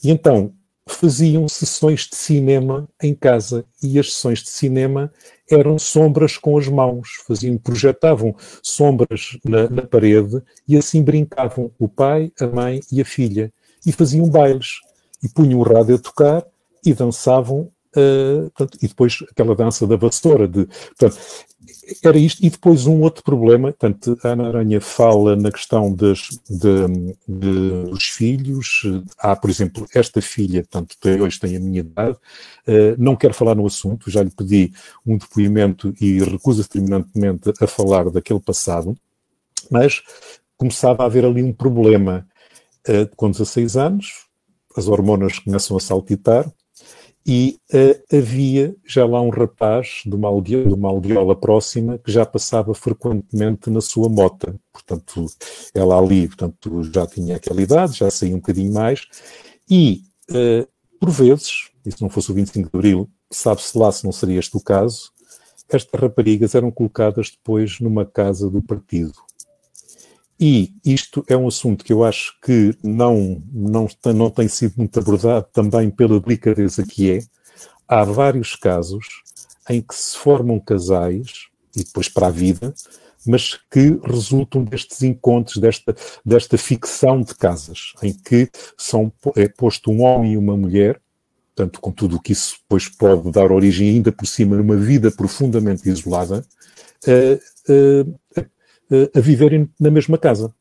C: E então, faziam sessões de cinema em casa. E as sessões de cinema eram sombras com as mãos, faziam, projetavam sombras na, na parede e assim brincavam o pai, a mãe e a filha. E faziam bailes. E punham o rádio a tocar e dançavam Uh, portanto, e depois aquela dança da vassoura. De, portanto, era isto. E depois um outro problema, portanto, a Ana Aranha fala na questão dos filhos. Há, por exemplo, esta filha, portanto, hoje tem a minha idade, uh, não quero falar no assunto, já lhe pedi um depoimento e recusa-se terminantemente a falar daquele passado, mas começava a haver ali um problema. Uh, com 16 anos, as hormonas começam a saltitar, e uh, havia já lá um rapaz de uma, aldeola, de uma aldeola próxima que já passava frequentemente na sua mota. Portanto, ela ali portanto, já tinha aquela idade, já saía um bocadinho mais, e uh, por vezes, e se não fosse o 25 de Abril, sabe-se lá se não seria este o caso, estas raparigas eram colocadas depois numa casa do partido. E isto é um assunto que eu acho que não, não, não tem sido muito abordado também pela delicadeza que é. Há vários casos em que se formam casais, e depois para a vida, mas que resultam destes encontros, desta, desta ficção de casas, em que são, é posto um homem e uma mulher, tanto com tudo o que isso depois pode dar origem ainda por cima numa vida profundamente isolada, uh, uh, uh, a viverem na mesma casa.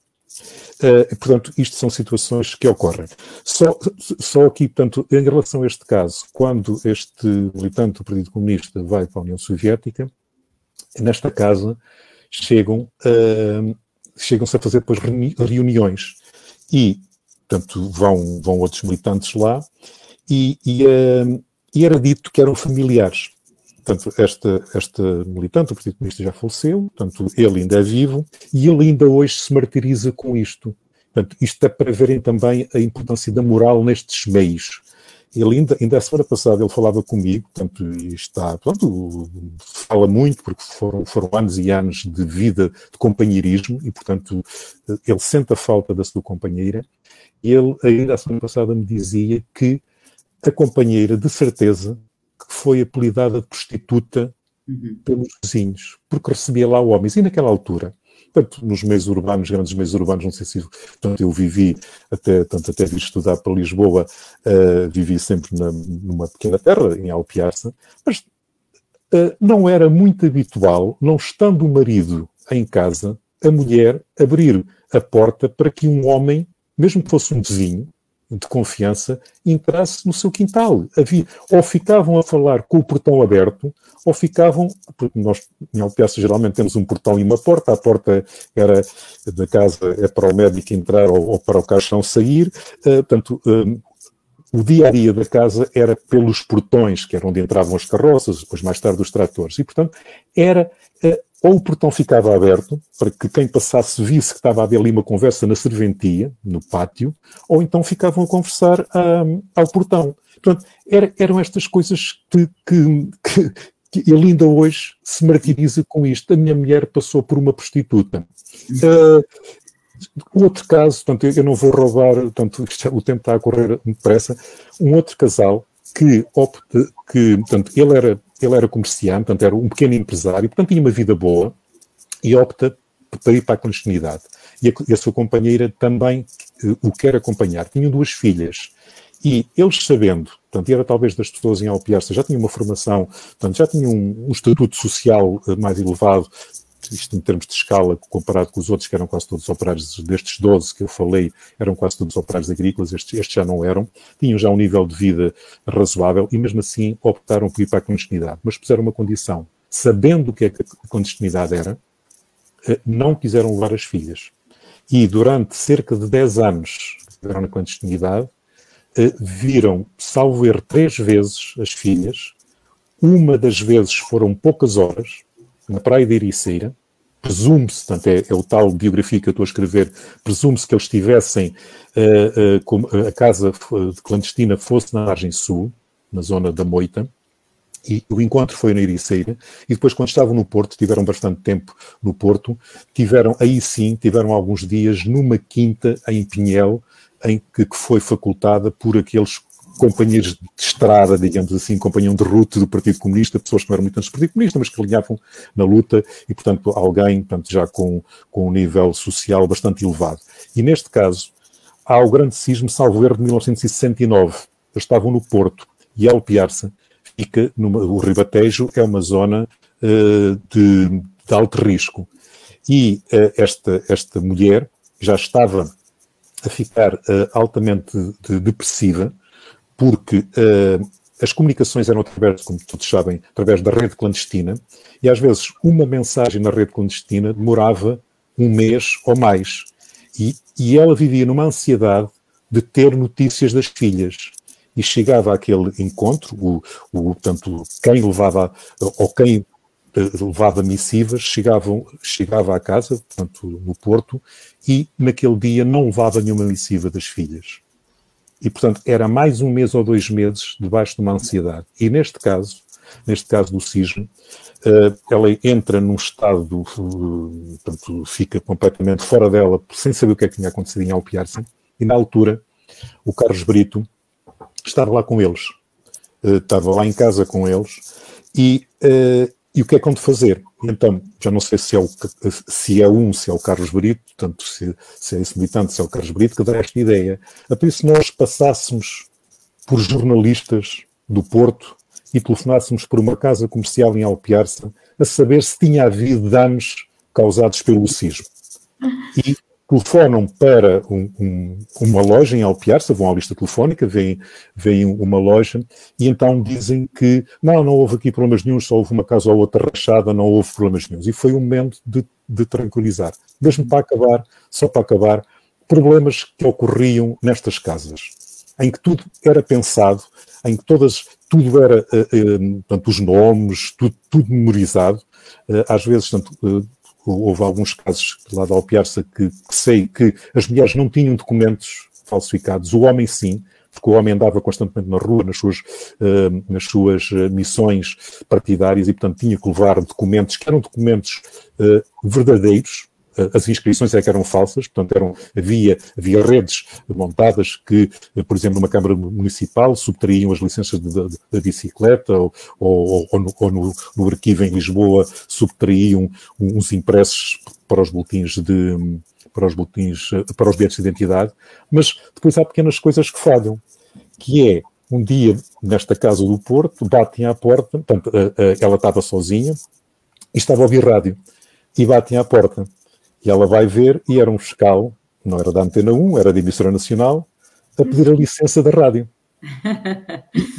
C: Uh, portanto, isto são situações que ocorrem. Só, só aqui, portanto, em relação a este caso, quando este militante do Partido Comunista vai para a União Soviética, nesta casa chegam, uh, chegam-se a fazer depois reuniões e, portanto, vão, vão outros militantes lá e, e, uh, e era dito que eram familiares. Portanto, esta, esta militante, o Partido Comunista já faleceu, portanto, ele ainda é vivo e ele ainda hoje se martiriza com isto. Portanto, isto é para verem também a importância da moral nestes meios. Ele ainda, ainda a semana passada ele falava comigo, portanto, está, portanto, fala muito, porque foram, foram anos e anos de vida de companheirismo e, portanto, ele sente a falta da sua companheira. Ele, ainda a semana passada, me dizia que a companheira, de certeza, que foi apelidada de prostituta uhum. pelos vizinhos, porque recebia lá homens. E naquela altura, tanto nos meios urbanos, grandes meios urbanos, não sei se tanto eu vivi até, tanto até vir estudar para Lisboa, uh, vivi sempre na, numa pequena terra, em Alpiarça, mas uh, não era muito habitual, não estando o marido em casa, a mulher abrir a porta para que um homem, mesmo que fosse um vizinho, de confiança entrasse no seu quintal. Havia, ou ficavam a falar com o portão aberto, ou ficavam, porque nós em Alpiaça geralmente temos um portão e uma porta, a porta era da casa é para o médico entrar ou, ou para o caixão sair, uh, portanto, uh, o dia a dia da casa era pelos portões, que era onde entravam as carroças, depois mais tarde os tratores, e portanto era uh, ou o portão ficava aberto, para que quem passasse visse que estava a haver ali uma conversa na serventia, no pátio, ou então ficavam a conversar um, ao portão. Portanto, era, eram estas coisas que, que, que, ele ainda hoje se martiriza com isto. A minha mulher passou por uma prostituta. Uh, outro caso, portanto, eu não vou roubar, portanto, o tempo está a correr depressa, um outro casal que, opta, que portanto, ele era ele era comerciante, portanto, era um pequeno empresário, portanto, tinha uma vida boa e opta para ir para a clandestinidade. E a, e a sua companheira também uh, o quer acompanhar. Tinham duas filhas. E eles sabendo, portanto, era talvez das pessoas em Alpiarça, já tinham uma formação, portanto, já tinham um, um estatuto social uh, mais elevado, isto em termos de escala, comparado com os outros, que eram quase todos operários, destes 12 que eu falei, eram quase todos operários agrícolas, estes, estes já não eram, tinham já um nível de vida razoável e mesmo assim optaram por ir para a clandestinidade. Mas puseram uma condição, sabendo o que é que a clandestinidade era, eh, não quiseram levar as filhas. E durante cerca de 10 anos que estiveram na clandestinidade, eh, viram, salvo erro, três vezes as filhas. Uma das vezes foram poucas horas, na praia de Ericeira, presume-se, portanto, é, é, o tal biografia que eu estou a escrever, presume-se que eles estivessem, uh, uh, como a casa clandestina fosse na margem sul, na zona da Moita, e o encontro foi na Ericeira, e depois quando estavam no Porto, tiveram bastante tempo no Porto, tiveram, aí sim, tiveram alguns dias numa quinta em Pinhel, em que, que foi facultada por aqueles companheiros de estrada, digamos assim, companhão de ruta do Partido Comunista, pessoas que não eram muito antes do Partido Comunista, mas que alinhavam na luta e, portanto, alguém portanto, já com, com um nível social bastante elevado. E neste caso, há o grande sismo, salvo erro, de 1969. Eles estavam no Porto e Alpiarça fica, no, o Ribatejo é uma zona uh, de, de, alto risco. E uh, esta, esta mulher já estava a ficar uh, altamente de, depressiva, porque as comunicações eram através, como todos sabem, através da rede clandestina, e às vezes uma mensagem na rede clandestina demorava um mês ou mais. E, e ela vivia numa ansiedade de ter notícias das filhas e chegava àquele encontro, o, o, portanto, quem levava, ou quem eh, levava missivas, chegavam, chegava à casa, portanto, no Porto, e naquele dia não levava nenhuma missiva das filhas. E, portanto, era mais um mês ou dois meses debaixo de uma ansiedade. E neste caso, neste caso do cisne, eh, ela entra num estado, eh, portanto, fica completamente fora dela, sem saber o que é que tinha acontecido em Alpiarça, e na altura, o Carlos Brito, estava lá com eles. Uh, estava lá em casa com eles e, e o que é que hão de fazer? Então, já não sei se é, o, se é um, se é o Carlos Brito, portanto, se, se é esse militante, se é o Carlos Brito, que dá esta ideia. A por isso nós passássemos por jornalistas do Porto e telefonássemos por uma casa comercial em Alpiarça a saber se tinha havido danos causados pelo sismo. E telefonam para um, um, uma loja em Alpiarça, vão à lista telefónica, veem, veem uma loja e então dizem que não, não houve aqui problemas nenhum, só houve uma casa ou outra rachada, não houve problemas nenhum. E foi um momento de, de tranquilizar. Mesmo para acabar, só para acabar, problemas que ocorriam nestas casas, em que tudo era pensado, em que todas, tudo era, uh, uh, portanto, os nomes, tudo, tudo memorizado, uh, às vezes, portanto, houve alguns casos lá da Alpiarça que, que sei que as mulheres não tinham documentos falsificados, o homem sim, porque o homem andava constantemente na rua nas suas, uh, nas suas eh, missões partidárias e, portanto, tinha que levar documentos que eram documentos uh, verdadeiros, as inscrições é que eram falsas, portanto eram, havia, havia redes montadas que, por exemplo, numa Câmara Municipal subtraíam as licenças da bicicleta ou, ou, ou, no, ou no, no, arquivo em Lisboa subtraíam uns impressos para os boletins de para os boletins, para os bilhetes de identidade, mas depois há pequenas coisas que falham, que é um dia nesta casa do Porto, batem à porta, portanto, ela estava sozinha e estava a ouvir rádio, e batem à porta. E ela vai ver e era um fiscal, não era da Antena 1, era da emissora nacional, a pedir a licença da rádio.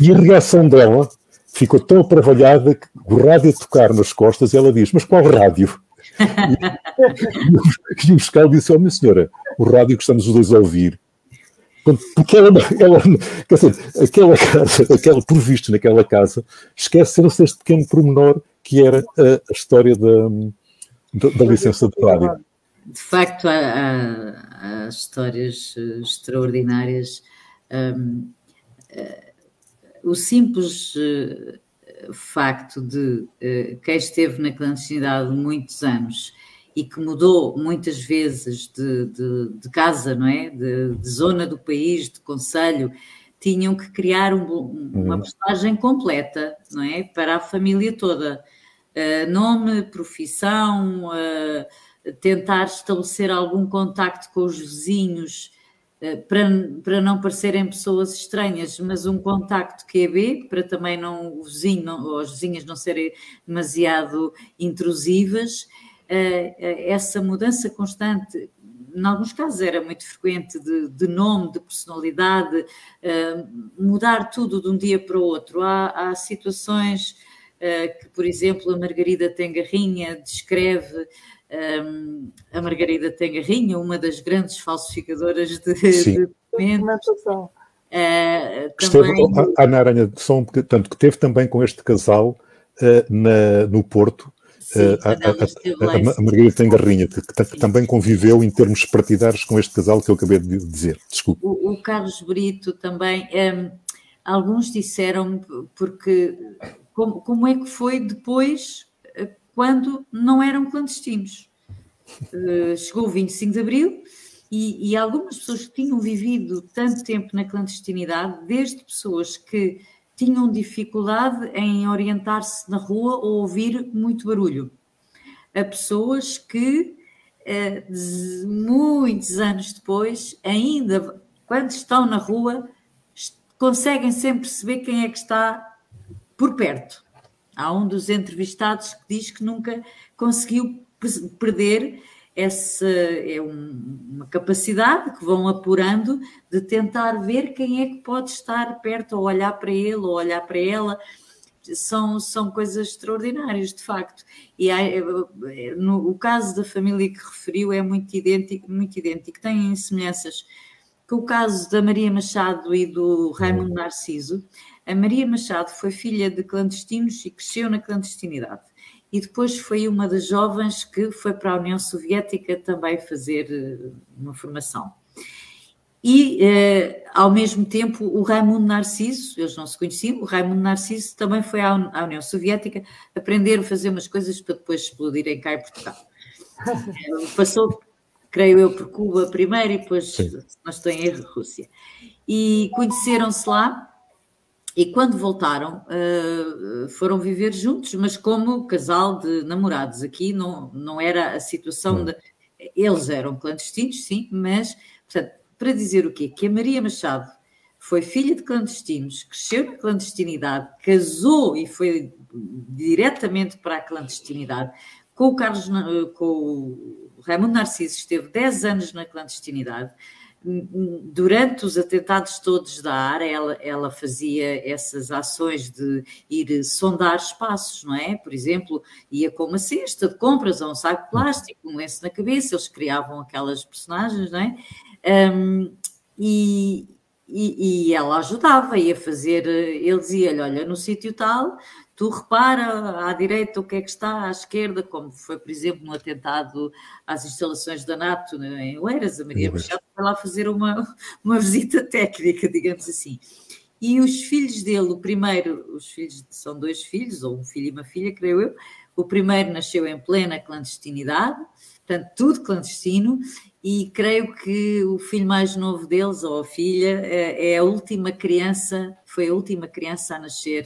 C: E a reação dela ficou tão trabalhada que o rádio a tocar nas costas, ela diz: Mas qual rádio? E, e o fiscal disse: Oh, minha senhora, o rádio que estamos os dois a ouvir. Porque ela, ela quer dizer, aquela casa, aquela, por visto naquela casa, esqueceram-se este pequeno pormenor que era a, a história da, da, da licença de rádio
B: de facto, há, há, há histórias uh, extraordinárias. Um, uh, o simples uh, facto de quem esteve na clandestinidade muitos anos e que mudou muitas vezes de, de, de casa, não é? De, de, zona do país, de conselho, tinham que criar um, uma uhum. postagem completa, não é? Para a família toda. nome, profissão, uh, tentar estabelecer algum contacto com os vizinhos eh, para, para não parecerem pessoas estranhas, mas um contacto QB, para também não o vizinho ou as vizinhas não serem demasiado intrusivas. Eh, eh, essa mudança constante, em alguns casos era muito frequente, de, de nome, de personalidade, mudar tudo de um dia para o outro. Há, há situações que, por exemplo, a Margarida Tengarrinha descreve um, a Margarida Tengarrinha, uma das grandes falsificadoras de, de documentos.
C: Uh, também... Esteve, Ana Aranha, só tanto que teve também com este casal uh, na, no Porto, Sim, a, a, a, a, Margarida Tengarrinha, que, que, também conviveu em termos partidários com este casal que eu acabei de dizer. Desculpe.
B: O, o Carlos Brito também. Um, alguns disseram porque como, como é que foi depois quando não eram clandestinos. Uh, chegou o 25 de Abril E, e, algumas pessoas que tinham vivido tanto tempo na clandestinidade, desde pessoas que tinham dificuldade em orientar-se na rua ou ouvir muito barulho, a pessoas que eh, muitos anos depois, ainda quando estão na rua, conseguem sempre perceber quem é que está por perto. Há um dos entrevistados que diz que nunca conseguiu perder essa é um, uma capacidade que vão apurando de tentar ver quem é que pode estar perto, ou olhar para ele, ou olhar para ela. São, são coisas extraordinárias, de facto. E há, no, o caso da família que referiu é muito idêntico, muito idêntico. Tem semelhanças com o caso da Maria Machado e do Raimundo Narciso. A Maria Machado foi filha de clandestinos e cresceu na clandestinidade e depois foi uma das jovens que foi para a União Soviética também fazer eh, uma formação. E, eh, ao mesmo tempo, o Raimundo Narciso, eles não se conheciam, o Raimundo Narciso também foi à, União Soviética aprender a fazer umas coisas para depois explodirem cá em Portugal. Eh, passou, creio eu, por Cuba primeiro e depois, Sim. se não estou em erro, Rússia. E conheceram-se lá e quando voltaram, uh, foram viver juntos, mas como casal de namorados. Aqui não, não era a situação de. Eles eram clandestinos, sim, mas, portanto, para dizer o quê? Que a Maria Machado foi filha de clandestinos, cresceu na clandestinidade, casou e foi diretamente para a clandestinidade. Com o Carlos, com o Raimundo Narciso, esteve 10 anos na clandestinidade durante os atentados todos da área, ela, ela, fazia essas ações de ir sondar espaços, não é? Por exemplo, ia com uma cesta de compras ou um saco de plástico, um lenço na cabeça, eles criavam aquelas personagens, não é? Um, e, e, e, ela ajudava, ia fazer, ele dizia-lhe, olha, no sítio tal, tu repara à direita o que é que está, à esquerda, como foi, por exemplo, no atentado às instalações da NATO né, em Oeiras, a Maria Machado foi lá fazer uma, uma visita técnica, digamos assim. E os filhos dele, o primeiro, os filhos são dois filhos, ou um filho e uma filha, creio eu. O primeiro nasceu em plena clandestinidade, portanto, tudo clandestino, e creio que o filho mais novo deles, ou a filha, é, é a última criança, foi a última criança a nascer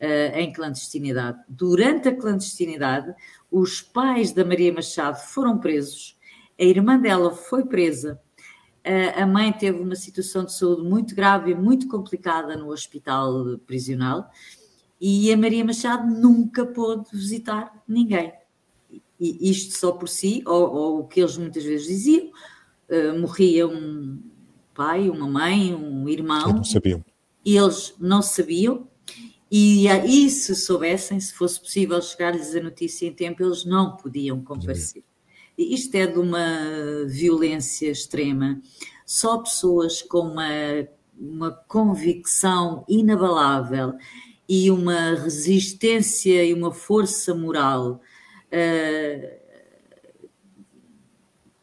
B: uh, em clandestinidade. Durante a clandestinidade, os pais da Maria Machado foram presos, a irmã dela foi presa, uh, a mãe teve uma situação de saúde muito grave e muito complicada no hospital prisional e a Maria Machado nunca pôde visitar ninguém. E isto só por si, ou, ou o que eles muitas vezes diziam, uh, morria um pai, uma mãe, um irmão. Eles não sabiam. E eles não sabiam, e, e se soubessem, se fosse possível chegar-lhes a notícia em tempo, eles não podiam comparecer. E isto é de uma violência extrema. Só pessoas com uma, uma convicção inabalável e uma resistência e uma força moral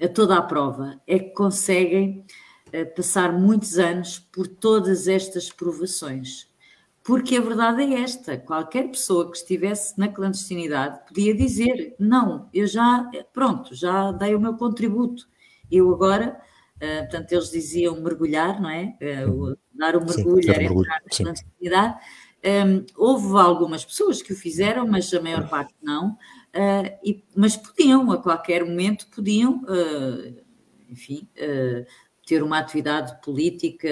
B: a toda a prova é que conseguem uh, passar muitos anos por todas estas provações porque a verdade é esta: qualquer pessoa que estivesse na clandestinidade podia dizer: não, eu já, pronto, já dei o meu contributo, eu agora. Uh, portanto, eles diziam mergulhar, não é? Uh, dar o mergulho, era entrar na clandestinidade. Um, houve algumas pessoas que o fizeram, mas a maior parte não. Uh, e, mas podiam, a qualquer momento, podiam, enfim, ter uma atividade política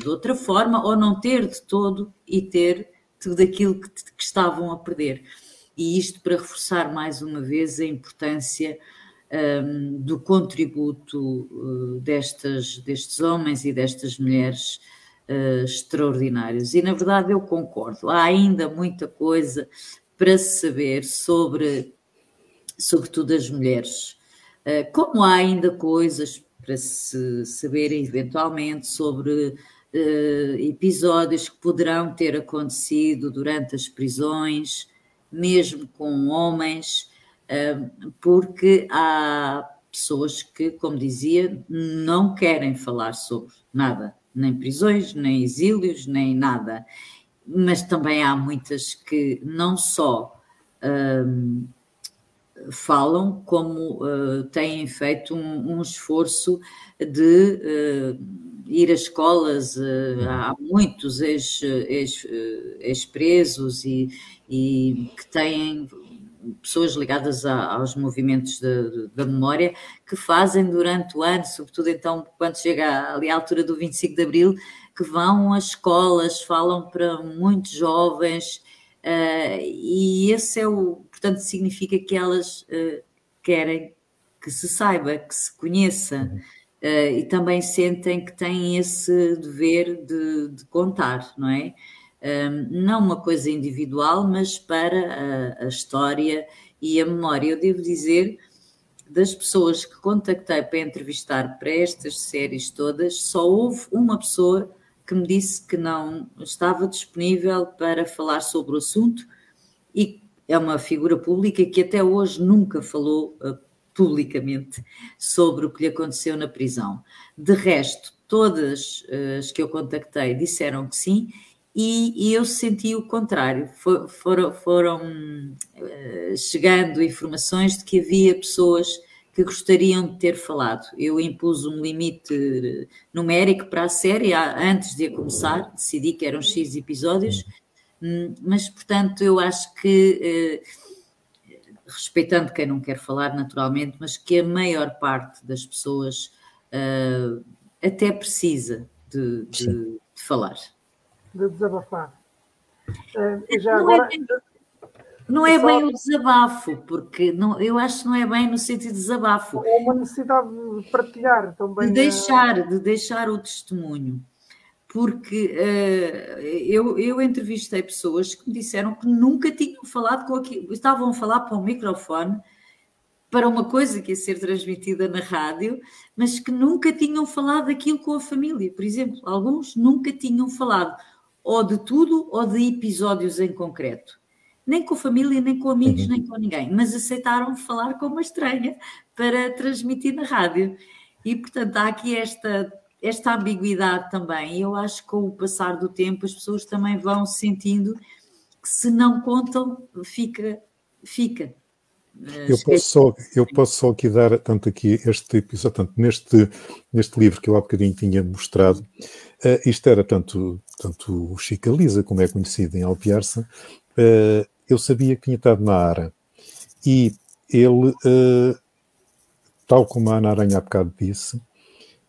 B: de outra forma ou não ter de todo e ter tudo aquilo que, que estavam a perder. E isto para reforçar mais uma vez a importância um, do contributo uh, destas, destes homens e destas mulheres uh, extraordinários. E na verdade eu concordo, há ainda muita coisa para saber sobre, sobretudo as mulheres. Uh, como há ainda coisas para se saber eventualmente sobre uh, episódios que poderão ter acontecido durante as prisões, mesmo com homens, uh, porque há pessoas que, como dizia, não querem falar sobre nada, nem prisões, nem exílios, nem nada. Mas também há muitas que não só. Uh, falam como uh, têm feito um, um esforço de uh, ir às escolas. Uh, há muitos ex-presos ex, ex e, e, que têm pessoas ligadas a, aos movimentos da memória que fazem durante o ano, sobretudo então quando chega ali à altura do 25 de Abril, que vão às escolas, falam para muitos jovens e esse é o Portanto, significa que elas uh, querem que se saiba, que se conheça uh, e também sentem que têm esse dever de, de contar, não é? Um, não uma coisa individual, mas para a, a, história e a memória. Eu devo dizer, das pessoas que contactei para entrevistar para estas séries todas, só houve uma pessoa que me disse que não estava disponível para falar sobre o assunto e é uma figura pública que até hoje nunca falou uh, publicamente sobre o que lhe aconteceu na prisão. De resto, todas uh, as que eu contactei disseram que sim, e, e eu senti o contrário. For, foram, foram uh, chegando informações de que havia pessoas que gostariam de ter falado. Eu impus um limite numérico para a série antes de a começar, decidi que eram X episódios Hum, mas, portanto, eu acho que, eh, respeitando quem não quer falar naturalmente, mas que a maior parte das pessoas eh, até precisa de, de, de falar.
A: De desabafar. Uh,
B: já não, é agora... é não é bem o desabafo, porque não, eu acho que não é bem no sentido de desabafo.
A: É uma necessidade de partilhar também.
B: De deixar, de deixar o testemunho porque uh, eu, eu entrevistei pessoas que me disseram que nunca tinham falado com aquilo, estavam a falar para o microfone para uma coisa que ia ser transmitida na rádio, mas que nunca tinham falado aquilo com a família, por exemplo. Alguns nunca tinham falado ou de tudo ou de episódios em concreto. Nem com a família, nem com amigos, uhum. nem com ninguém, mas aceitaram falar com uma estranha para transmitir na rádio. E, portanto, há aqui esta esta ambiguidade também. E eu acho que com o passar do tempo as pessoas também vão sentindo que se não contam, fica, fica.
C: Eu posso, só, eu posso só aqui dar, tanto aqui este episódio, tanto neste, neste livro que eu há bocadinho tinha mostrado, uh, isto era tanto, tanto o Chica Lisa, como é conhecido em Alpiarça, uh, eu sabia que tinha estado na ARA e ele, uh, tal como a Ana Aranha há bocado disse,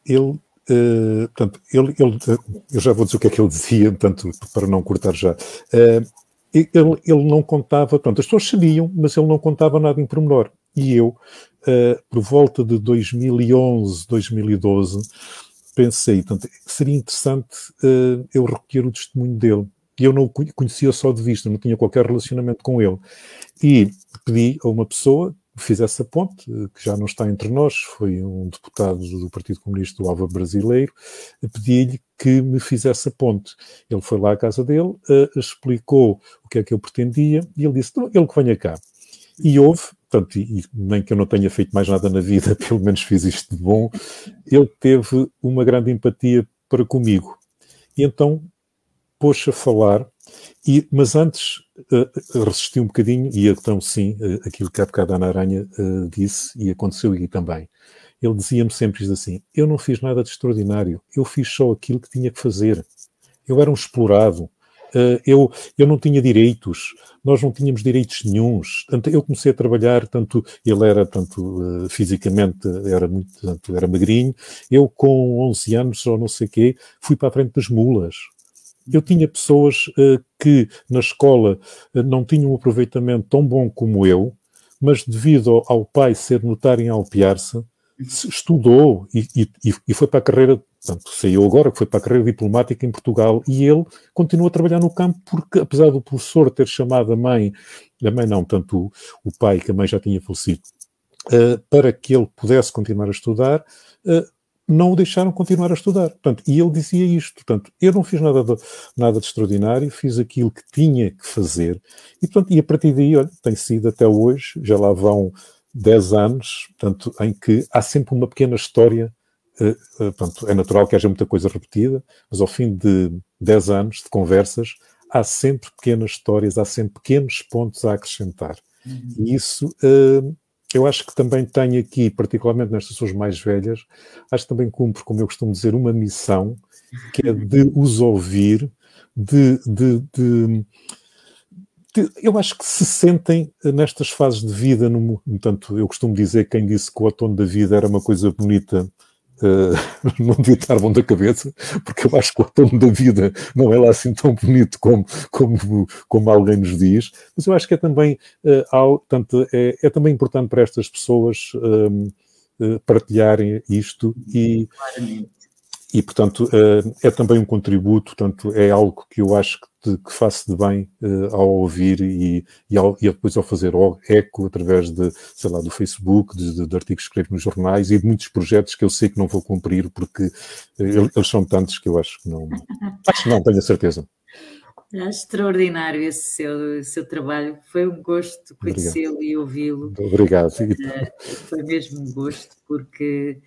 C: ele Uh, portanto, ele, ele, eu já vou dizer o que é que ele dizia, portanto, para não cortar já. Uh, ele, ele não contava, portanto, as pessoas sabiam, mas ele não contava nada em pormenor. E eu, uh, por volta de 2011, 2012, pensei, portanto, seria interessante eu recolher o testemunho dele. E eu não o conhecia só de vista, não tinha qualquer relacionamento com ele. E pedi a uma pessoa fizesse a ponte, que já não está entre nós, foi um deputado do Partido Comunista do Alva Brasileiro, pedi-lhe que me fizesse a ponte. Ele foi lá à casa dele, uh, explicou o que é que eu pretendia e ele disse: ele que venha cá. E houve, portanto, e, nem que eu não tenha feito mais nada na vida, pelo menos fiz isto de bom, ele teve uma grande empatia para comigo. E então pôs a falar e, mas antes uh, resisti um bocadinho, e então sim, uh, aquilo que há bocado a Ana Aranha uh, disse, e aconteceu aqui também. Ele dizia-me sempre assim: Eu não fiz nada de extraordinário, eu fiz só aquilo que tinha que fazer. Eu era um explorado, eu, eu não tinha direitos, nós não tínhamos direitos nenhums. Eu comecei a trabalhar, tanto ele era, tanto fisicamente era muito, tanto era magrinho, eu com 11 anos ou não sei quê, fui para a frente das mulas eu tinha pessoas uh, que na escola uh, não tinham um aproveitamento tão bom como eu, mas devido ao, ao pai ser notário em Alpiarça, estudou e, e, e, foi para a carreira, portanto, saiu agora, foi para a carreira diplomática em Portugal, e ele continua a trabalhar no campo porque, apesar do professor ter chamado a mãe, a mãe não, tanto o, o pai, que a mãe já tinha falecido, uh, para que ele pudesse continuar a estudar, não o deixaram continuar a estudar. Portanto, e ele dizia isto, portanto, eu não fiz nada de, nada de extraordinário, fiz aquilo que tinha que fazer, e, portanto, e a partir daí, olha, tem sido até hoje, já lá vão 10 anos, portanto, em que há sempre uma pequena história, uh, uh, portanto, é natural que haja muita coisa repetida, mas ao fim de 10 anos de conversas, há sempre pequenas histórias, há sempre pequenos pontos a acrescentar. Uhum. E isso uh, eu acho que também tenho aqui, particularmente nestas pessoas mais velhas, acho que também cumpre, como eu costumo dizer, uma missão que é de os ouvir, de, de, de, eu acho que se sentem nestas fases de vida, no, portanto, eu costumo dizer que quem disse que o outono da vida era uma coisa bonita Uh, não devia estar bom da cabeça, porque eu acho que o outono da vida não é lá assim tão bonito como, como, como alguém nos diz, mas eu acho que é também, uh, ao, tanto, é, é, também importante para estas pessoas uh, partilharem isto e, e, portanto, é também um contributo, portanto, é algo que eu acho que de, que faço de bem uh, ao ouvir e, e, ao, e, depois ao fazer eco através de, sei lá, do Facebook, de, de, artigos que escrevo nos jornais e de muitos projetos que eu sei que não vou cumprir porque uh, eles são tantos que eu acho que não. acho que não, tenho a certeza.
B: É extraordinário esse seu, seu trabalho. Foi um gosto conhecê-lo e ouvi-lo.
C: Obrigado.
B: Uh, foi mesmo um gosto, porque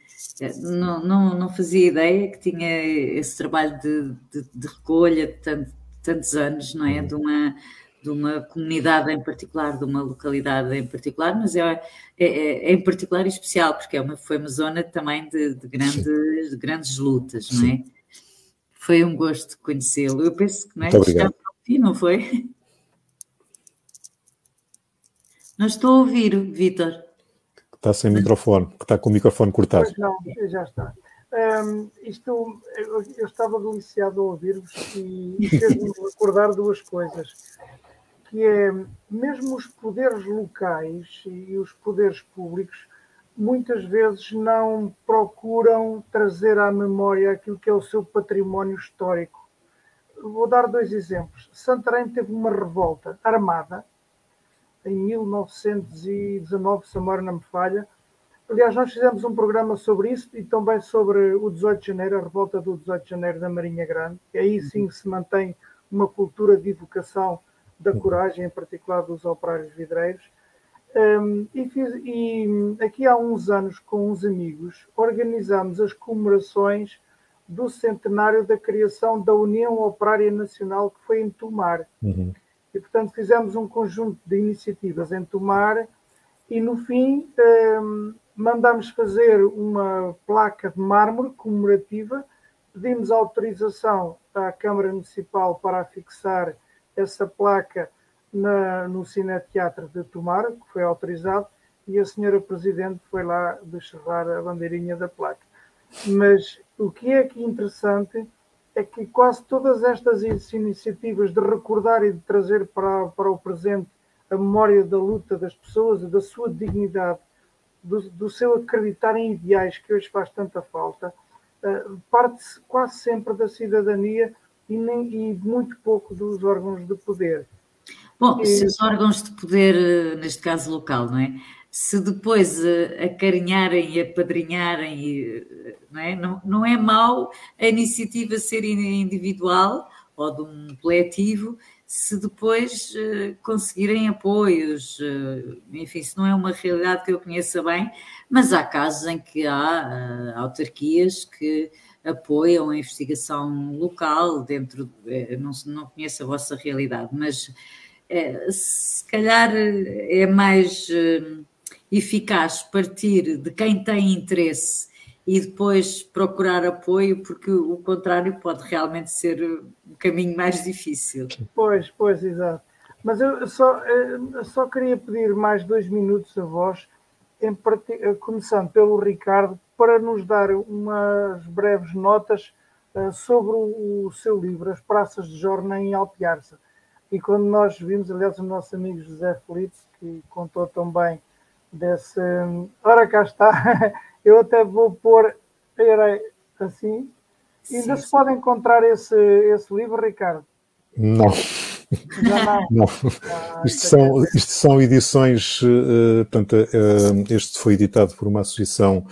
B: não, não, não fazia ideia que tinha esse trabalho de, de, de recolha de tanto, tantos anos, não é? Uhum. De uma, de uma comunidade em particular, de uma localidade em particular, mas é, é, é, é em particular especial, porque é uma, foi uma zona também de, de grandes, de grandes lutas, não é? Foi um gosto conhecê-lo. Eu penso que não é?
C: Muito obrigado.
B: Fim, não foi? Não estou a ouvir, Vitor.
C: Está sem microfone, está com o microfone cortado.
A: Pois não, já está. Um, isto, eu, eu, estava deliciado a ouvir-vos e, e fez-me recordar duas coisas, que é, mesmo os poderes locais e os poderes públicos, muitas vezes não procuram trazer à memória aquilo que é o seu património histórico. Vou dar dois exemplos. Santarém teve uma revolta armada em 1919, se a memória não me falha, Aliás, nós fizemos um programa sobre isso e também sobre o 18 de janeiro, a revolta do 18 de janeiro da Marinha Grande. E aí sim se mantém uma cultura de evocação da coragem, em particular dos operários vidreiros. Um, e, fiz, e, aqui há uns anos, com uns amigos, organizámos as comemorações do centenário da criação da União Operária Nacional, que foi em Tomar. Uhum. E, portanto, fizemos um conjunto de iniciativas em Tomar e, no fim, um, mandámos fazer uma placa de mármore comemorativa, pedimos autorização à Câmara Municipal para fixar essa placa na, no Cineteatro de Tomar, que foi autorizado, e a senhora Presidente foi lá descerrar a bandeirinha da placa. Mas o que é aqui interessante é que quase todas estas iniciativas de recordar e de trazer para, para o presente a memória da luta das pessoas e da sua dignidade do, do seu acreditar em ideais, que hoje faz tanta falta, uh, parte quase sempre da cidadania e, nem, e muito pouco dos órgãos de poder.
B: Bom, e... se os órgãos de poder, eh, neste caso local, não é? Se depois uh, acarinharem e apadrinharem, não é? Não, não é mau a iniciativa ser individual ou de um coletivo se depois uh, conseguirem apoios, uh, enfim, isso não é uma realidade que eu conheça bem, mas há casos em que há uh, autarquias que apoiam a investigação local dentro, não, não conheço a vossa realidade, mas se calhar é mais eficaz partir de quem tem interesse e depois procurar apoio, porque o contrário pode realmente ser um caminho mais difícil.
A: Pois, pois, exato. Mas eu só, eu só queria pedir mais dois minutos a vós, em part... começando pelo Ricardo, para nos dar umas breves notas uh, sobre o, seu livro, As Praças de Jorna em Alpiarça. E quando nós vimos, aliás, o nosso amigo José Felipe, que contou também desse. Ora, cá está. Eu até vou pôr assim. Sim, Ainda sim. se pode encontrar esse, esse livro, Ricardo?
C: Não. não. não. Ah, isto, são, isto são edições, uh, portanto, uh, este foi editado por uma associação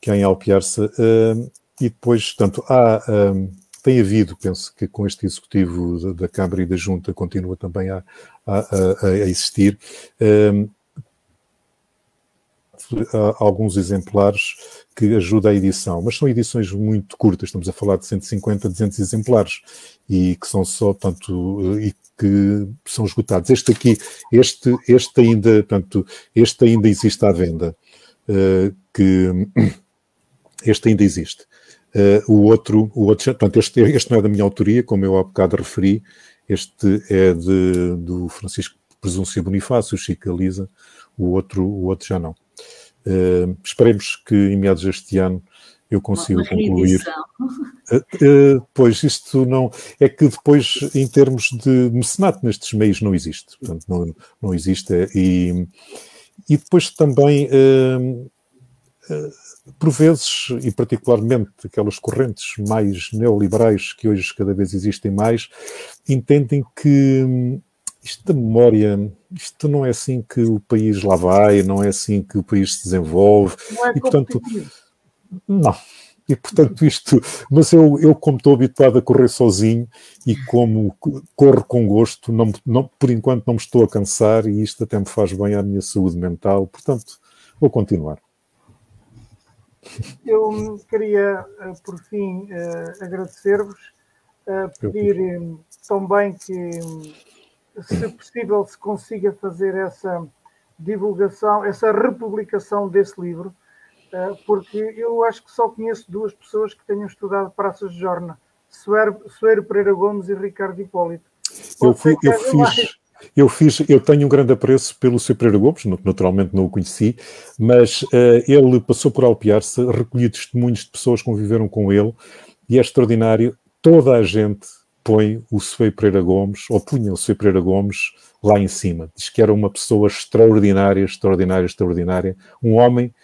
C: que há em Alpiarça, uh, e depois, portanto, há, tem havido, penso que com este executivo da, da Câmara e da Junta continua também a, a, a, a existir, alguns exemplares que ajuda a edição, mas são edições muito curtas, estamos a falar de 150, 200 exemplares, e que são só, tanto e que são esgotados. Este aqui, este, este ainda, tanto, este ainda existe à venda, uh, que este ainda existe. Uh, o outro, o outro, portanto, este, este não é da minha autoria, como eu há bocado referi, este é de, do Francisco Presuncio Bonifácio, Chica Lisa, o outro, o outro já não. Uh, esperemos que em meados deste ano eu consigo concluir. Uh, uh, pois isto não é que depois em termos de mecenato nestes meios não existe, portanto não, não existe e, e depois também uh, por vezes e particularmente aquelas correntes mais neoliberais que hoje cada vez existem mais entendem que isto da memória, isto não é assim que o país lá vai, não é assim que o país se desenvolve.
A: Não é
C: e, portanto, não. E portanto isto, mas eu, eu como estou habituado a correr sozinho e como corro com gosto, não, não, por enquanto não me estou a cansar e isto até me faz bem à minha saúde mental, portanto vou continuar.
A: Eu queria, eh, por fim, eh, agradecer-vos, eh, pedir também que se possível, se consiga fazer essa divulgação, essa republicação desse livro, eh, porque eu acho que só conheço duas pessoas que tenham estudado Praças de Jorna, Soeiro Pereira Gomes e Ricardo Hipólito.
C: Eu, fui, eu fiz, eu fiz, eu tenho um grande apreço pelo Sr. Pereira Gomes, naturalmente não o conheci, mas uh, ele passou por Alpiar-se, recolhi testemunhos de pessoas que conviveram com ele, e é extraordinário, toda a gente põe o Sofia Pereira Gomes, ou punha o Sofia Pereira Gomes lá em cima. Diz que era uma pessoa extraordinária, extraordinária, extraordinária. Um homem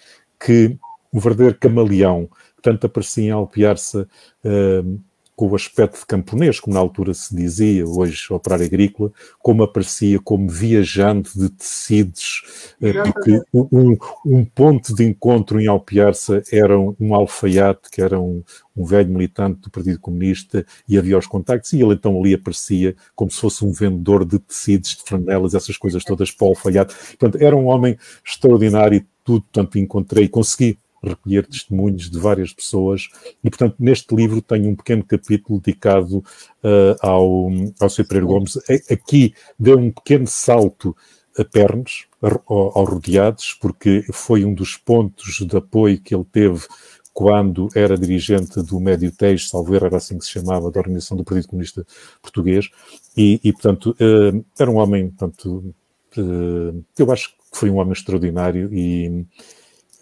C: que, um verdadeiro camaleão, tanto aparecia em Alpiarça uh, com o aspecto de camponês, como na altura se dizia, hoje operário agrícola, como aparecia como viajante de tecidos, uh, porque um, um, ponto de encontro em Alpiarça era um, um alfaiate, que era um, um velho militante do Partido Comunista, e havia os contactos, e ele então ali aparecia como se fosse um vendedor de tecidos, de franelas, essas coisas todas para o alfaiate. Portanto, era um homem extraordinário e tudo, portanto, encontrei, consegui recolher testemunhos de várias pessoas e, portanto, neste livro tenho um pequeno capítulo dedicado uh, ao, ao. Pereira Gomes. Aqui deu um pequeno salto a pernas, ao rodeados, porque foi um dos pontos de apoio que ele teve quando era dirigente do Médio Tejo, salvo era assim que se chamava, da Organização do Partido Comunista Português, e, e portanto, uh, era um homem, portanto, uh, eu acho que foi um homem extraordinário e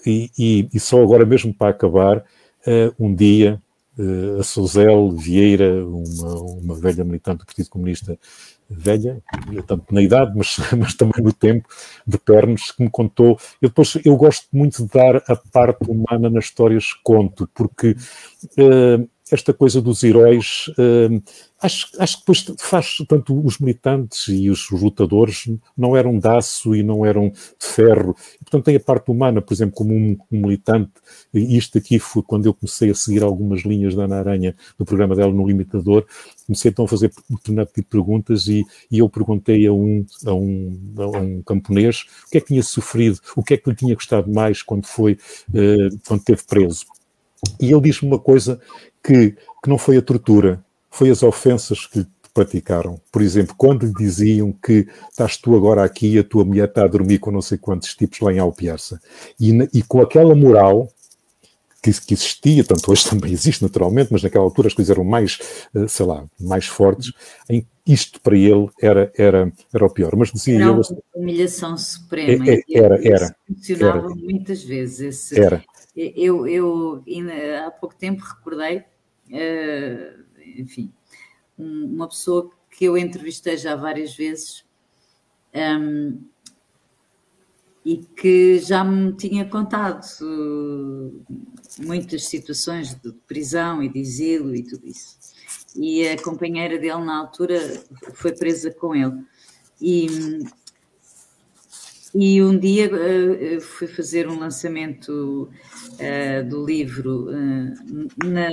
C: e, e, só agora mesmo para acabar, uh, um dia uh, a Souzel Vieira, uma, uma velha militante do Partido Comunista, velha, tanto na idade, mas, mas também no tempo, de pernas, que me contou. Eu depois eu gosto muito de dar a parte humana nas histórias que conto, porque uh, esta coisa dos heróis, uh, acho, acho que depois faz, tanto os militantes e os lutadores não eram de aço e não eram de ferro, e, portanto tem a parte humana, por exemplo, como um, um, militante, e isto aqui foi quando eu comecei a seguir algumas linhas da Ana Aranha, no programa dela no Limitador, comecei então a fazer determinado tipo de perguntas e, e eu perguntei a um, a, um, a um camponês o que é que tinha sofrido, o que é que lhe tinha gostado mais quando foi, uh, quando esteve preso. E ele disse-me uma coisa que, que não foi a tortura, foi as ofensas que praticaram. Por exemplo, quando lhe diziam que estás tu agora aqui e a tua mulher está a dormir com não sei quantos tipos lá em Alpiarça. E, e com aquela moral que, que, existia, tanto hoje também existe naturalmente, mas naquela altura as coisas eram mais, eh, sei lá, mais fortes, em isto para ele era, era, era o pior. Mas dizia
B: era. Uma humilhação suprema.
C: É, é, era, era.
B: Funcionava muitas vezes. Esse,
C: era.
B: Eu, eu há pouco tempo recordei, enfim, uma pessoa que eu entrevistei já várias vezes um, ehm, e que já me tinha contado uh, muitas situações de prisão e de exílio e tudo isso. E a companheira dele na altura foi presa com ele. E, e um dia uh, fui fazer um lançamento uh, do livro uh, na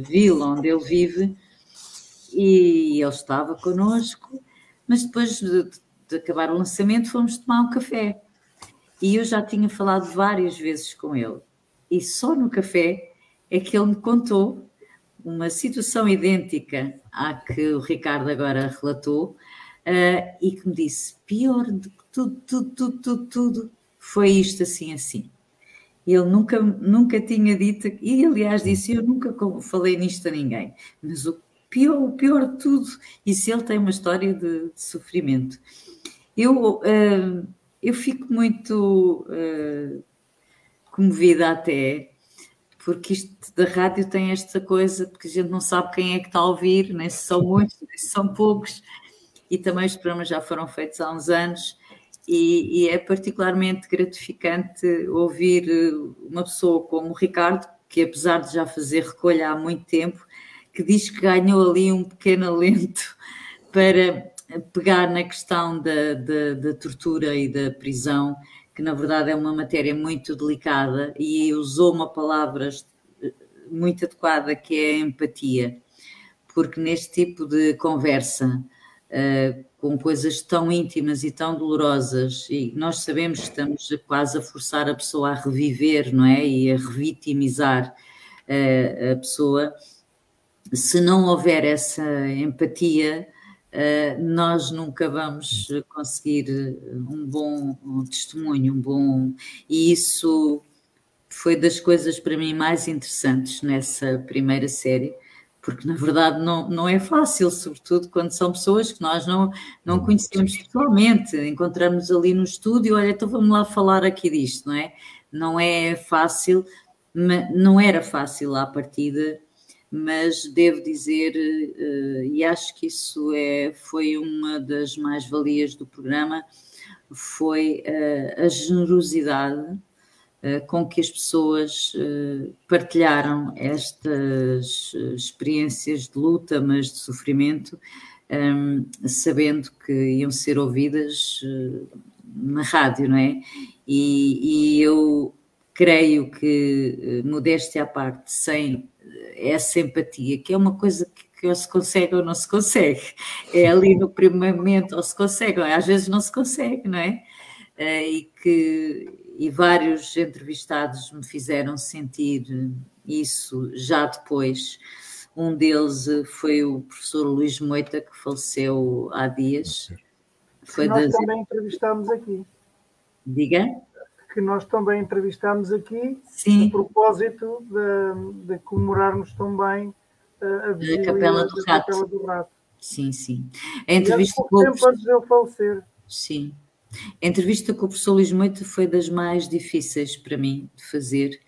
B: vila onde ele vive e ele estava connosco, mas depois de, de, acabar o lançamento fomos tomar um café. E eu já tinha falado várias vezes com ele. e só no café é que ele me contou uma situação idêntica à que o Ricardo agora relatou e que me disse: pior do que tudo, tudo, tudo, tudo, tudo foi isto assim, assim. Ele nunca, nunca tinha dito, e aliás disse: Eu nunca falei nisto a ninguém, mas o pior, o pior de tudo, se ele tem uma história de, de sofrimento. Eu, uh, eu fico muito uh, comovida até, porque isto da rádio tem esta coisa, porque a gente não sabe quem é que está a ouvir, nem se são muitos, nem se são poucos, e também os programas já foram feitos há uns anos, e, e, é particularmente gratificante ouvir eh, uma pessoa como o Ricardo, que apesar de já fazer recolha há muito tempo, que diz que ganhou ali um pequeno alento para pegar na questão da, da, da tortura e da prisão, que na verdade é uma matéria muito delicada, e usou uma palavra muito adequada que é a empatia, porque neste tipo de conversa uh, com coisas tão íntimas e tão dolorosas, e nós sabemos que estamos quase a forçar a pessoa a reviver, não é? E a revitimizar uh, a pessoa. Se não houver essa empatia, uh, nós nunca vamos conseguir um bom testemunho, um bom. E isso foi das coisas para mim mais interessantes nessa primeira série porque na verdade não, não é fácil, sobretudo quando são pessoas que nós não, não conhecemos pessoalmente, encontramos ali no estúdio, olha, então vamos lá falar aqui disto, não é? Não é fácil, não era fácil à partida, mas devo dizer, eh, e acho que isso é, foi uma das mais-valias do programa, foi eh, a generosidade com que as pessoas eh, partilharam estas eh, experiências de luta, mas de sofrimento, ehm, sabendo que iam ser ouvidas na rádio, não é? E, e eu creio que, modéstia à parte, sem essa empatia, que é uma coisa que, que ou se consegue ou não se consegue, é ali no primeiro momento ou se consegue, ou às vezes não se consegue, não é? E que e vários entrevistados me fizeram sentir isso já depois. Um deles foi o professor Luís Moita, que faleceu há dias.
A: Foi que nós das... também entrevistámos aqui.
B: Diga?
A: Que nós também entrevistámos aqui,
B: Sim.
A: a propósito de, de comemorarmos também a,
B: a Capela do, Rato. Capela do Rato. Sim, sim. A
A: entrevista e tempo antes de eu falecer.
B: Sim. A entrevista com o professor Luís Moita foi das mais difíceis para mim de fazer,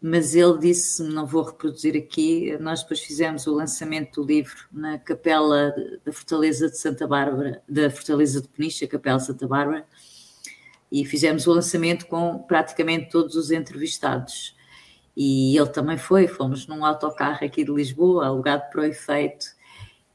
B: mas ele disse, não vou reproduzir aqui, nós depois fizemos o lançamento do livro na capela da Fortaleza de Santa Bárbara, da Fortaleza de Peniche, a Capela Santa Bárbara, e fizemos o lançamento com praticamente todos os entrevistados. E ele também foi, fomos num autocarro aqui de Lisboa, alugado para o efeito,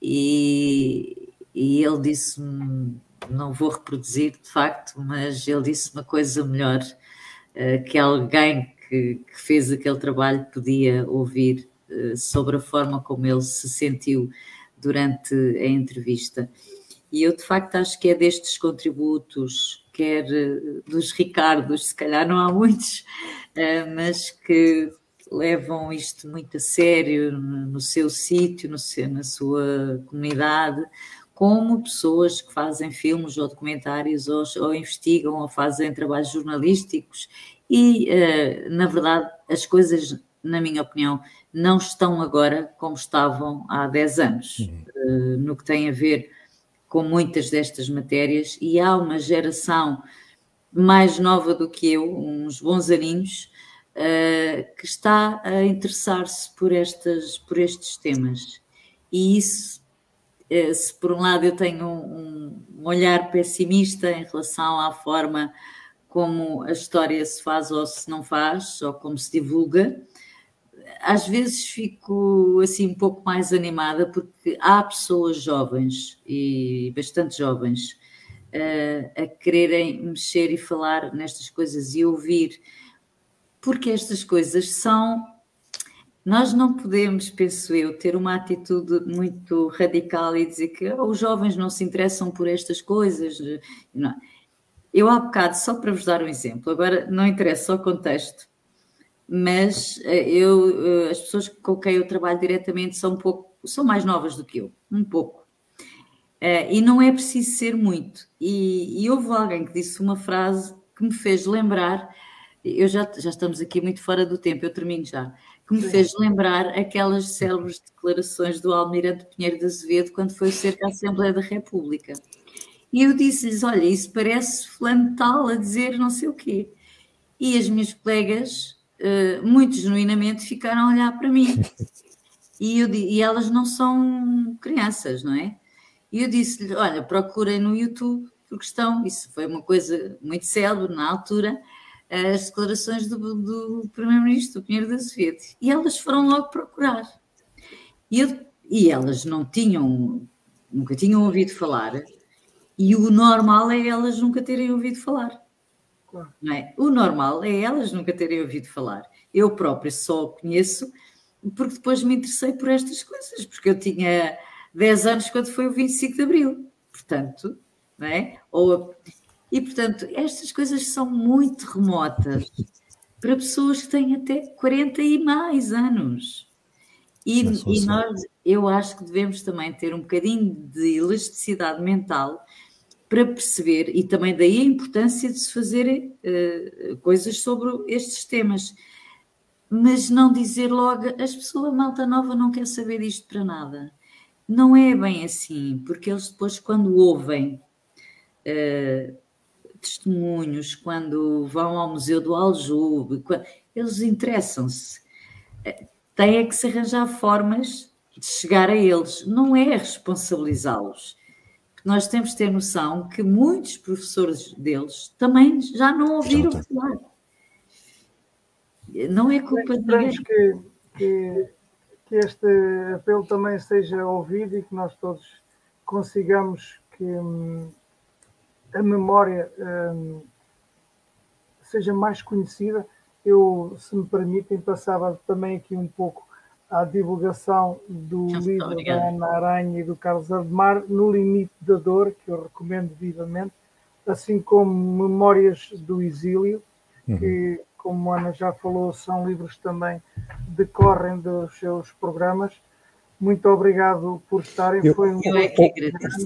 B: e, e ele disse-me não vou reproduzir de facto, mas ele disse uma coisa melhor uh, que alguém que, que, fez aquele trabalho podia ouvir uh, sobre a forma como ele se sentiu durante a entrevista. E eu de facto acho que é destes contributos, quer uh, dos Ricardos, se calhar não há muitos, mas que levam isto muito a sério no seu sítio, no seu, na sua comunidade, como pessoas que fazem filmes ou documentários ou, ou investigam ou fazem trabalhos jornalísticos e, uh, na verdade, as coisas, na minha opinião, não estão agora como estavam há 10 anos, uh, no que tem a ver com muitas destas matérias, e há uma geração mais nova do que eu, uns bons aninhos, uh, que está a interessar-se por, estas, por estes temas. E isso se por um lado eu tenho um, um, olhar pessimista em relação à forma como a história se faz ou se não faz, ou como se divulga, às vezes fico assim um pouco mais animada porque há pessoas jovens e bastante jovens uh, a quererem mexer e falar nestas coisas e ouvir, porque estas coisas são nós não podemos, penso eu, ter uma atitude muito radical e dizer que oh, os jovens não se interessam por estas coisas. Não. Eu há bocado, só para vos dar um exemplo, agora não interessa o contexto, mas eh, eu, eh, as pessoas com quem eu trabalho diretamente são um pouco, são mais novas do que eu, um pouco. Uh, e não é preciso ser muito. E, e, houve alguém que disse uma frase que me fez lembrar, eu já, já estamos aqui muito fora do tempo, eu termino já, que me fez lembrar aquelas célebres declarações do Almirante Pinheiro de Azevedo quando foi cerca da Assembleia da República. E eu disse-lhes: Olha, isso parece fulano tal a dizer não sei o quê. E as minhas colegas, uh, muito genuinamente, ficaram a olhar para mim. E, eu, e elas não são crianças, não é? E eu disse-lhe: Olha, procurem no YouTube, porque estão. Isso foi uma coisa muito célebre na altura as declarações do, do Primeiro-Ministro, do Pinheiro da Azevedo. E elas foram logo procurar. E, eu, e elas não tinham, nunca tinham ouvido falar, e o normal é elas nunca terem ouvido falar. Claro. É? O normal é elas nunca terem ouvido falar. Eu própria só conheço porque depois me interessei por estas coisas, porque eu tinha 10 anos quando foi o 25 de Abril. Portanto, não é? Ou, e portanto, estas coisas são muito remotas para pessoas que têm até 40 e mais anos. E, e nós, eu acho que devemos também ter um bocadinho de elasticidade mental para perceber, e também daí a importância de se fazer uh, coisas sobre estes temas, mas não dizer logo, as pessoas, a malta nova não quer saber disto para nada. Não é bem assim, porque eles depois, quando ouvem uh, testemunhos, quando vão ao Museu do Aljube, quando, eles interessam-se. Uh, têm é que se arranjar formas de chegar a eles, não é responsabilizá-los nós temos de ter noção que muitos professores deles também já não ouviram já falar. Não é culpa de ninguém.
A: Que, que, que este apelo também seja ouvido e que nós todos consigamos que hum, a memória hum, seja mais conhecida. Eu, se me permitem, passava também aqui um pouco à divulgação do livro da Ana Aranha e do Carlos Ardemar, No Limite da Dor, que eu recomendo vivamente, assim como Memórias do Exílio, uhum. que, como a Ana já falou, são livros também decorrem dos seus programas. Muito obrigado por estarem.
C: Eu, Foi um... eu é que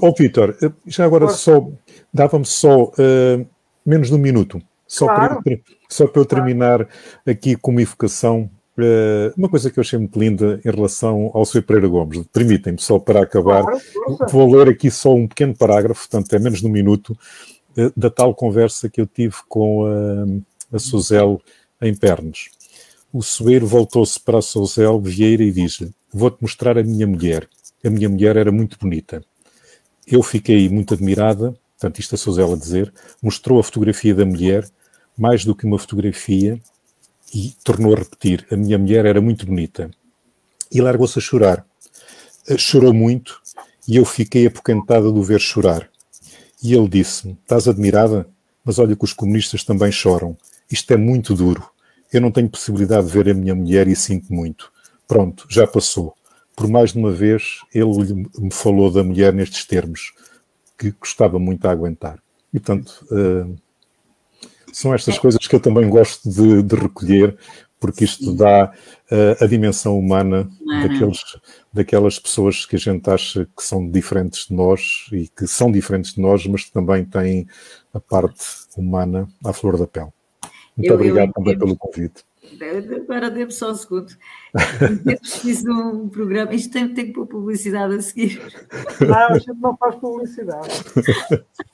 C: oh, Vitor, já agora só dava-me só uh, menos de um minuto, só, claro. para, só para eu terminar claro. aqui com uma evocação Uh, uma coisa que eu achei muito linda em relação ao Sr. Pereira Gomes, permitem-me só para acabar, vou ler aqui só um pequeno parágrafo, portanto é menos de um minuto, uh, da tal conversa que eu tive com a, a Suzel em Pernes. O Soeiro voltou-se para a Suzel Vieira e disse-lhe: Vou-te mostrar a minha mulher. A minha mulher era muito bonita. Eu fiquei muito admirada, portanto, isto a Suzel a dizer, mostrou a fotografia da mulher, mais do que uma fotografia, e tornou a repetir: A minha mulher era muito bonita. E largou-se a chorar. Eh, chorou muito e eu fiquei apoquentada de o ver chorar. E ele disse-me: Estás admirada? Mas olha que os comunistas também choram. Isto é muito duro. Eu não tenho possibilidade de ver a minha mulher e sinto muito. Pronto, já passou. Por mais de uma vez ele me falou da mulher nestes termos, que gostava muito a aguentar. E portanto. Uh, são estas coisas que eu também gosto de, de recolher, porque isto dá uh, a dimensão humana daqueles, daquelas pessoas que a gente acha que são diferentes de nós e que são diferentes de nós, mas que também têm a parte humana à flor da pele. Muito eu, obrigado eu também pelo convite.
B: Agora dê-me só um segundo. Eu preciso um programa. Isto tem, tem que pôr publicidade a seguir.
A: Não, a gente não faz publicidade.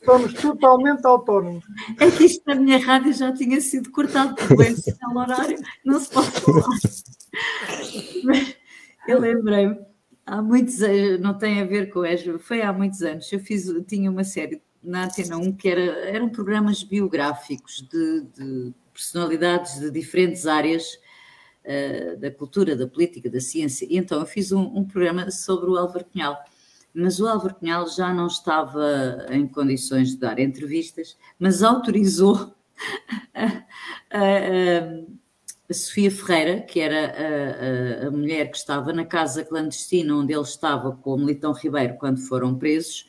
A: Somos totalmente autónomos.
B: É que isto na minha rádio já tinha sido cortado por esse horário. Não se pode falar. Mas eu lembrei-me, há muitos anos, não tem a ver com EJA, foi há muitos anos. Eu fiz, tinha uma série na Antena 1 que era, eram programas biográficos de, de personalidades de diferentes áreas uh, da cultura, da política, da ciência. E então eu fiz um, um programa sobre o Álvaro Cunhal. Mas o Álvaro Cunhal já não estava em condições de dar entrevistas, mas autorizou a, a, a Sofia Ferreira, que era a, mulher que estava na casa clandestina onde ele estava com o Militão Ribeiro quando foram presos.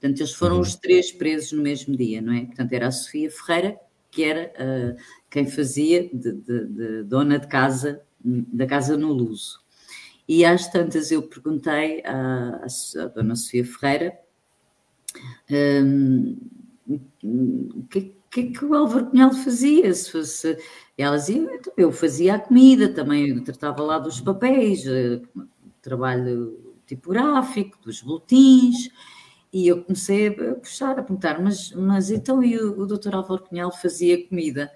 B: Portanto, eles foram uhum. os três presos no mesmo dia, não é? Portanto, era a Sofia Ferreira, que era quem fazia de, de, de, dona de casa, da casa no Luso. E às tantas eu perguntei à, à dona Sofia Ferreira um, que, que, que o Álvaro Cunhal fazia, se fosse... Ela dizia, então, eu fazia a comida, também tratava lá dos papéis, eh, trabalho tipográfico, dos boletins, e eu comecei a puxar, a perguntar, mas, mas então e o, o doutor Álvaro Cunhal fazia comida?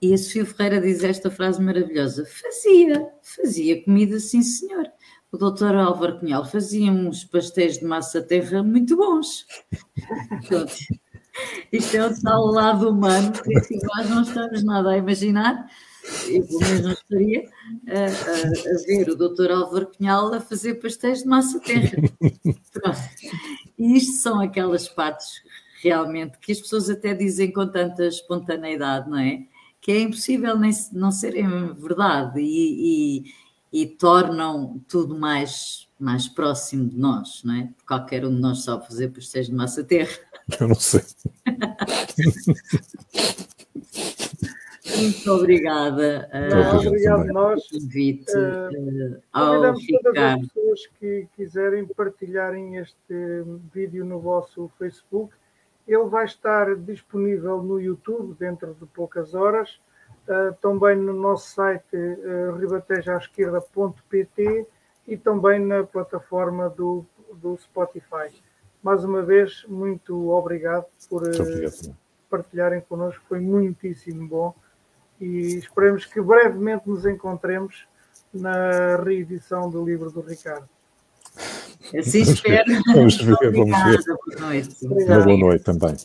B: E a Sofia Ferreira diz esta frase maravilhosa: fazia, fazia comida, sim senhor. O doutor Álvaro Cunhal fazia uns pastéis de massa terra muito bons. Isto é o tal lado humano que nós não estamos nada a imaginar eu pelo menos não estaria a, a, a, ver o doutor Álvaro Cunhal a fazer pastéis de massa terra. Pronto. E isto são aquelas partes realmente que as pessoas até dizem com tanta espontaneidade, não é? Que é impossível nem, não serem verdade e, e, e tornam tudo mais, mais próximo de nós, não é? Qualquer um de nós sabe fazer pastéis de massa terra.
C: Eu não sei.
B: Muito obrigada.
A: Uh, obrigado a nós.
B: Convite, uh,
A: convidamos todas as pessoas que quiserem partilharem este vídeo no vosso Facebook. Ele vai estar disponível no YouTube dentro de poucas horas, uh, também no nosso site uh, ribatejaesquerda.pt e também na plataforma do, do Spotify. Mais uma vez, muito obrigado por uh, partilharem connosco, foi muitíssimo bom e esperemos que brevemente nos encontremos na reedição do livro do Ricardo.
B: Assim espero.
C: Vamos ver, vamos ver. Boa noite. Uma boa noite também.